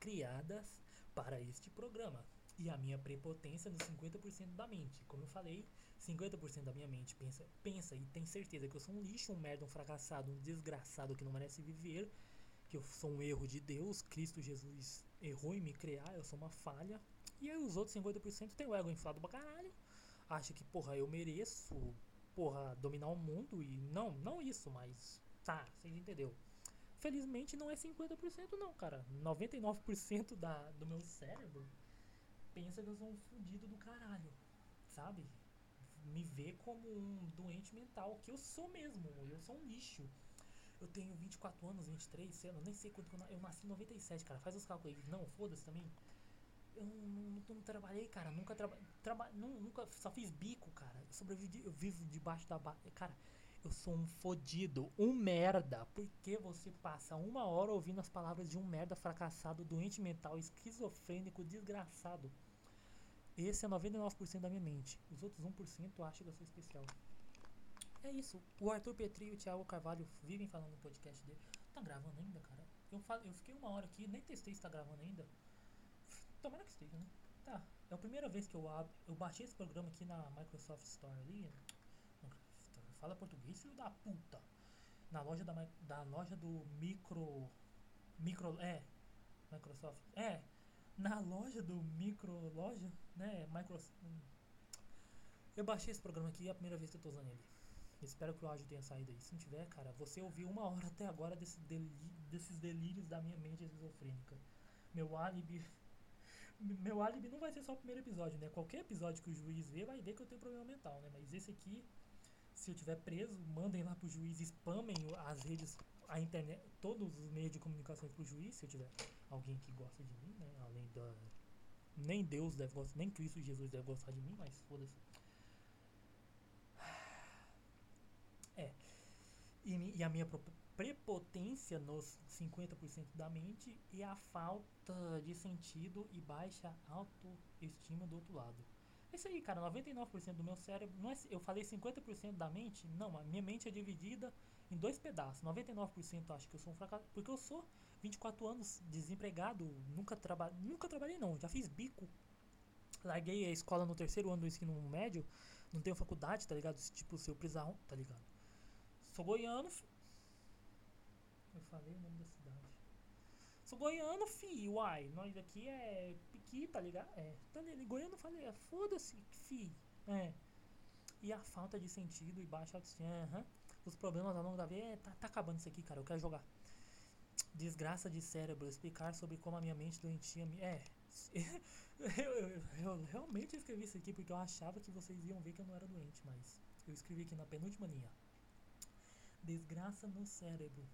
[SPEAKER 2] criadas para este programa. E a minha prepotência nos 50% da mente. Como eu falei, 50% da minha mente pensa, pensa e tem certeza que eu sou um lixo, um merda, um fracassado, um desgraçado que não merece viver que eu sou um erro de Deus, Cristo Jesus errou em me criar, eu sou uma falha. E aí os outros 50% tem o ego inflado pra caralho. Acha que, porra, eu mereço, porra, dominar o mundo e não, não isso, mas tá, vocês entendeu. Felizmente não é 50% não, cara. 99% da, do meu cérebro pensa que eu sou um fudido do caralho, sabe? Me vê como um doente mental, que eu sou mesmo, eu sou um lixo. Eu tenho 24 anos, 23, sei lá, nem sei quanto que eu, eu nasci em 97, cara. Faz os cálculos aí. Não, foda-se também. eu não, não, não trabalhei, cara. Nunca trabalhei. Traba, nunca. Só fiz bico, cara. Eu sobrevivi. Eu vivo debaixo da. Ba cara, eu sou um fodido. Um merda. Porque você passa uma hora ouvindo as palavras de um merda fracassado, doente mental, esquizofrênico, desgraçado. Esse é 99% da minha mente. Os outros 1% acham que eu sou especial. É isso. O Arthur Petri e o Thiago Carvalho vivem falando no podcast dele. Tá gravando ainda, cara? Eu, falo, eu fiquei uma hora aqui, nem testei se tá gravando ainda. Tomara que esteja, né? Tá. É a primeira vez que eu abro. Eu baixei esse programa aqui na Microsoft Store ali. Fala português, filho da puta. Na loja da, da loja do micro. Micro. É. Microsoft. É. Na loja do micro loja, né? Microsoft. Hum. Eu baixei esse programa aqui, é a primeira vez que eu tô usando ele. Espero que o áudio tenha saído aí. Se não tiver, cara, você ouviu uma hora até agora desse desses delírios da minha mente esquizofrênica. Meu álibi meu álibi não vai ser só o primeiro episódio, né? Qualquer episódio que o juiz vê vai ver que eu tenho problema mental, né? Mas esse aqui, se eu tiver preso, mandem lá pro juiz, spamem as redes, a internet, todos os meios de comunicação pro juiz, se eu tiver alguém que gosta de mim, né? Além da. Nem Deus deve gostar, nem Cristo Jesus deve gostar de mim, mas foda-se. É. E, e a minha prepotência nos 50% da mente e a falta de sentido e baixa autoestima do outro lado. É isso aí, cara, 99% do meu cérebro, não é, eu falei 50% da mente, não, a minha mente é dividida em dois pedaços. 99% acho que eu sou um fracasso, porque eu sou 24 anos desempregado, nunca trabalhei, nunca trabalhei não, já fiz bico. Larguei a escola no terceiro ano do ensino médio, não tenho faculdade, tá ligado? Tipo, se eu precisar, tá ligado? Sou goiano, eu falei o nome da cidade. Sou goiano, fi, uai. Nós aqui é piqui, tá ligado? É. Tá ligado? Goiano falei, é, foda-se, fi. É. E a falta de sentido e baixa autoestima. Uhum. Os problemas ao longo da vida. É, tá, tá acabando isso aqui, cara. Eu quero jogar. Desgraça de cérebro. Explicar sobre como a minha mente doentia me. É. [LAUGHS] eu, eu, eu, realmente escrevi isso aqui porque eu achava que vocês iam ver que eu não era doente, mas eu escrevi aqui na penúltima linha. Desgraça no cérebro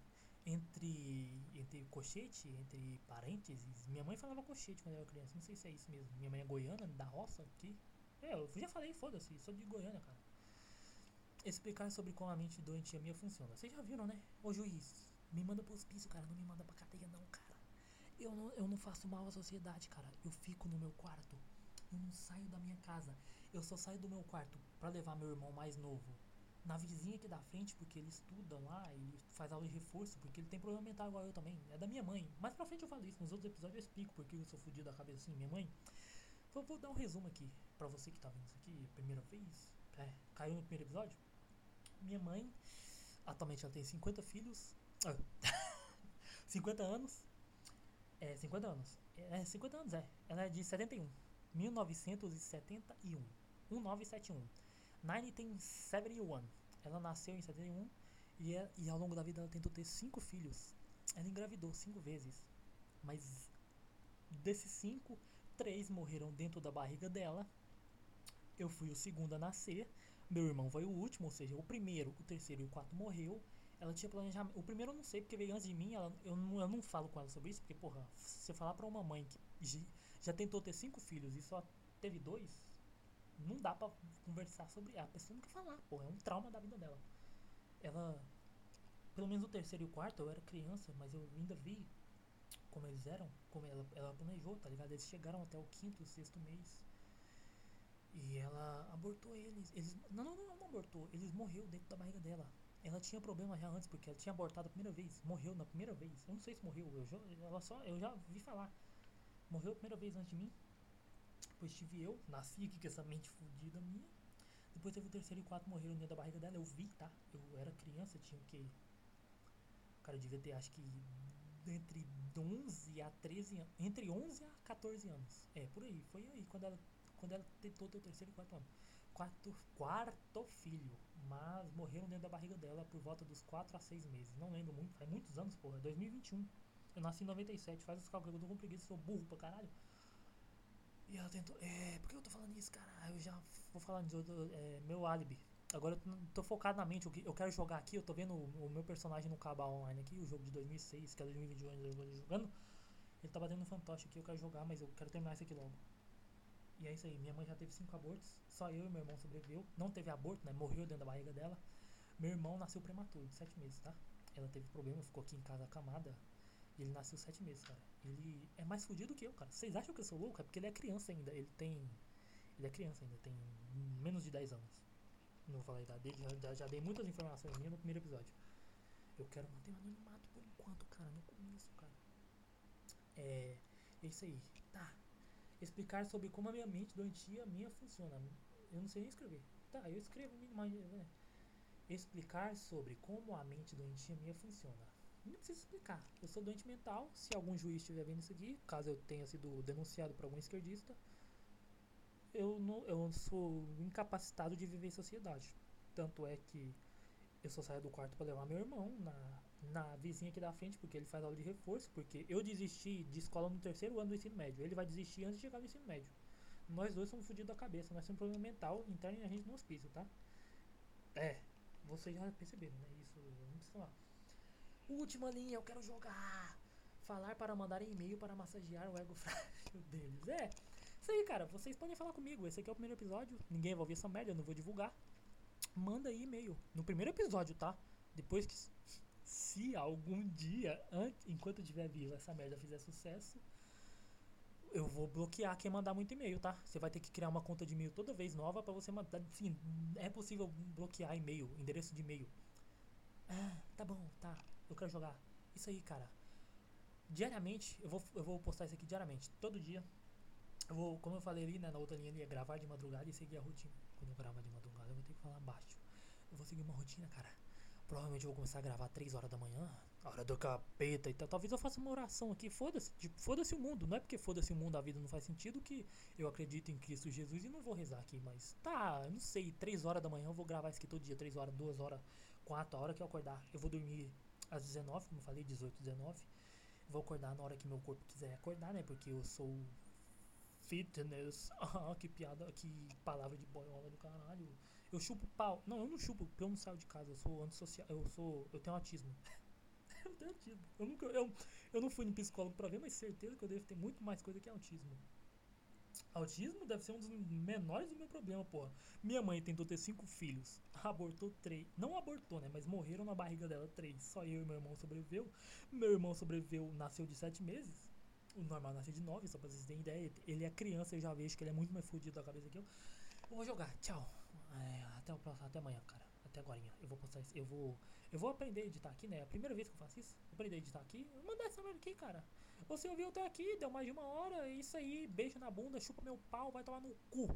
[SPEAKER 2] entre entre cochete, entre parênteses. Minha mãe falava cochete quando eu era criança, não sei se é isso mesmo. Minha mãe é goiana, da roça aqui. É, eu já falei, foda-se, sou de Goiânia, cara. Explicar sobre como a mente doentia minha funciona. Vocês já viram, né? Ô juiz, me manda pro hospício, cara, não me manda pra cadeia não, cara. Eu não, eu não faço mal à sociedade, cara. Eu fico no meu quarto. Eu não saio da minha casa. Eu só saio do meu quarto para levar meu irmão mais novo na vizinha aqui da frente, porque ele estuda lá, ele faz aula de reforço, porque ele tem problema mental igual eu também. É da minha mãe. Mais pra frente eu falo isso, nos outros episódios eu explico porque eu sou fodido da cabeça assim. Minha mãe. Vou, vou, dar um resumo aqui pra você que tá vendo isso aqui, primeira vez. É, caiu no primeiro episódio. Minha mãe, atualmente ela tem 50 filhos. Ah, [LAUGHS] 50 anos. É, 50 anos. É, 50 anos, é. Ela é de 71. 1971. 1971. Nine tem 71. Ela nasceu em 71 e, é, e ao longo da vida ela tentou ter cinco filhos. Ela engravidou cinco vezes. Mas desses cinco, três morreram dentro da barriga dela. Eu fui o segundo a nascer. Meu irmão foi o último, ou seja, o primeiro, o terceiro e o quarto morreu. Ela tinha planejamento. O primeiro eu não sei, porque veio antes de mim. Ela, eu, não, eu não falo com ela sobre isso, porque, porra, se você falar pra uma mãe que já tentou ter cinco filhos e só teve dois, não dá pra conversar sobre. A pessoa não quer falar, pô, é um trauma da vida dela. Ela. Pelo menos o terceiro e o quarto, eu era criança, mas eu ainda vi como eles eram, como ela, ela planejou, tá ligado? Eles chegaram até o quinto, sexto mês. E ela abortou eles. eles não, não, não, não abortou. Eles morreu dentro da barriga dela. Ela tinha problema já antes, porque ela tinha abortado a primeira vez. Morreu na primeira vez. Eu não sei se morreu. Eu já, ela só, eu já vi falar. Morreu a primeira vez antes de mim. Depois tive eu, nasci aqui com essa mente fodida minha. Depois teve o terceiro e quarto morreram dentro da barriga dela. Eu vi, tá? Eu era criança, tinha o quê? Cara, eu devia ter, acho que entre 11 a 13 anos. Entre 11 a 14 anos. É, por aí. Foi aí quando ela, quando ela tentou ter o terceiro e quarto ano. Quarto, quarto filho. Mas morreram dentro da barriga dela por volta dos 4 a 6 meses. Não lembro muito, faz muitos anos, porra. 2021. Eu nasci em 97, faz os cálculos, eu tô com preguiça, sou burro pra caralho. E ela tentou. É, por que eu tô falando isso, cara? Eu já vou falar outro. É, meu álibi. Agora eu tô focado na mente. Eu quero jogar aqui. Eu tô vendo o, meu personagem no Cabal Online aqui, o jogo de 2006, que é 2021 eu jogando. Ele tá batendo no fantoche aqui, eu quero jogar, mas eu quero terminar isso aqui logo. E é isso aí, minha mãe já teve cinco abortos, só eu e meu irmão sobreviveu. Não teve aborto, né? Morreu dentro da barriga dela. Meu irmão nasceu prematuro, de sete meses, tá? Ela teve problema, ficou aqui em casa acamada. Ele nasceu sete meses, cara. Ele é mais fudido que eu, cara. Vocês acham que eu sou louco? É porque ele é criança ainda. Ele tem. Ele é criança ainda, tem menos de 10 anos. Não vou falar a idade dele, já, já dei muitas informações minhas no primeiro episódio. Eu quero manter o anonimato por enquanto, cara. No começo, cara. É. É isso aí. Tá. Explicar sobre como a minha mente doentia minha funciona. Eu não sei nem escrever. Tá, eu escrevo mais. Né? Explicar sobre como a mente doentia minha funciona. Não preciso explicar. Eu sou doente mental. Se algum juiz estiver vendo isso aqui, caso eu tenha sido denunciado por algum esquerdista, eu, não, eu sou incapacitado de viver em sociedade. Tanto é que eu só saio do quarto para levar meu irmão na, na vizinha aqui da frente, porque ele faz aula de reforço, porque eu desisti de escola no terceiro ano do ensino médio. Ele vai desistir antes de chegar no ensino médio. Nós dois somos fodidos da cabeça, nós temos um problema mental, interno a gente no hospício, tá? É, vocês já perceberam, né? Isso não precisa falar. Última linha, eu quero jogar. Falar para mandar e-mail para massagear o ego [LAUGHS] frágil deles. É, isso aí, cara. Vocês podem falar comigo. Esse aqui é o primeiro episódio. Ninguém vai ouvir essa merda, eu não vou divulgar. Manda aí e-mail. No primeiro episódio, tá? Depois que. [LAUGHS] Se algum dia, antes, enquanto eu estiver vivo, essa merda fizer sucesso, eu vou bloquear quem mandar muito e-mail, tá? Você vai ter que criar uma conta de e-mail toda vez nova para você mandar. Sim, é possível bloquear e-mail, endereço de e-mail. Ah, tá bom, tá. Eu quero jogar. Isso aí, cara. Diariamente, eu vou, eu vou postar isso aqui diariamente. Todo dia. Eu vou, como eu falei ali, né, na outra linha, ia gravar de madrugada e seguir a rotina. Quando eu gravar de madrugada, eu vou ter que falar baixo. Eu vou seguir uma rotina, cara. Provavelmente eu vou começar a gravar 3 horas da manhã, hora do capeta e tal. Talvez eu faça uma oração aqui, foda-se, tipo, foda-se o mundo. Não é porque foda-se o mundo, a vida não faz sentido que eu acredito em Cristo Jesus e não vou rezar aqui, mas tá, eu não sei, 3 horas da manhã eu vou gravar isso aqui todo dia, 3 horas, 2 horas, 4 horas que eu acordar. Eu vou dormir às 19, como eu falei, 18, 19. Vou acordar na hora que meu corpo quiser acordar, né? Porque eu sou fitness. [LAUGHS] Ah, que piada, que palavra de boiola do caralho. Eu chupo pau. Não, eu não chupo, porque eu não saio de casa. Eu sou antissocial. Eu sou. Eu tenho autismo. [LAUGHS] eu tenho autismo. Eu, nunca, eu, eu não fui no psicólogo pra ver, mas certeza que eu devo ter muito mais coisa que autismo. Autismo deve ser um dos menores do meu problema, porra. Minha mãe tentou ter cinco filhos, [LAUGHS] abortou três. Não abortou, né? Mas morreram na barriga dela três. Só eu e meu irmão sobreviveu. Meu irmão sobreviveu, nasceu de sete meses. O normal nasce de nove, só pra vocês terem ideia. Ele é criança, eu já vejo que ele é muito mais fodido da cabeça que eu. Eu vou jogar, tchau. É, até o próximo, até amanhã, cara. Até agora. Eu vou postar isso. Eu vou. Eu vou aprender a editar aqui, né? É a primeira vez que eu faço isso. Vou aprender a editar aqui. Vou mandar essa merda aqui, cara. Você ouviu até aqui, deu mais de uma hora. É isso aí. Beijo na bunda, chupa meu pau, vai tomar no cu.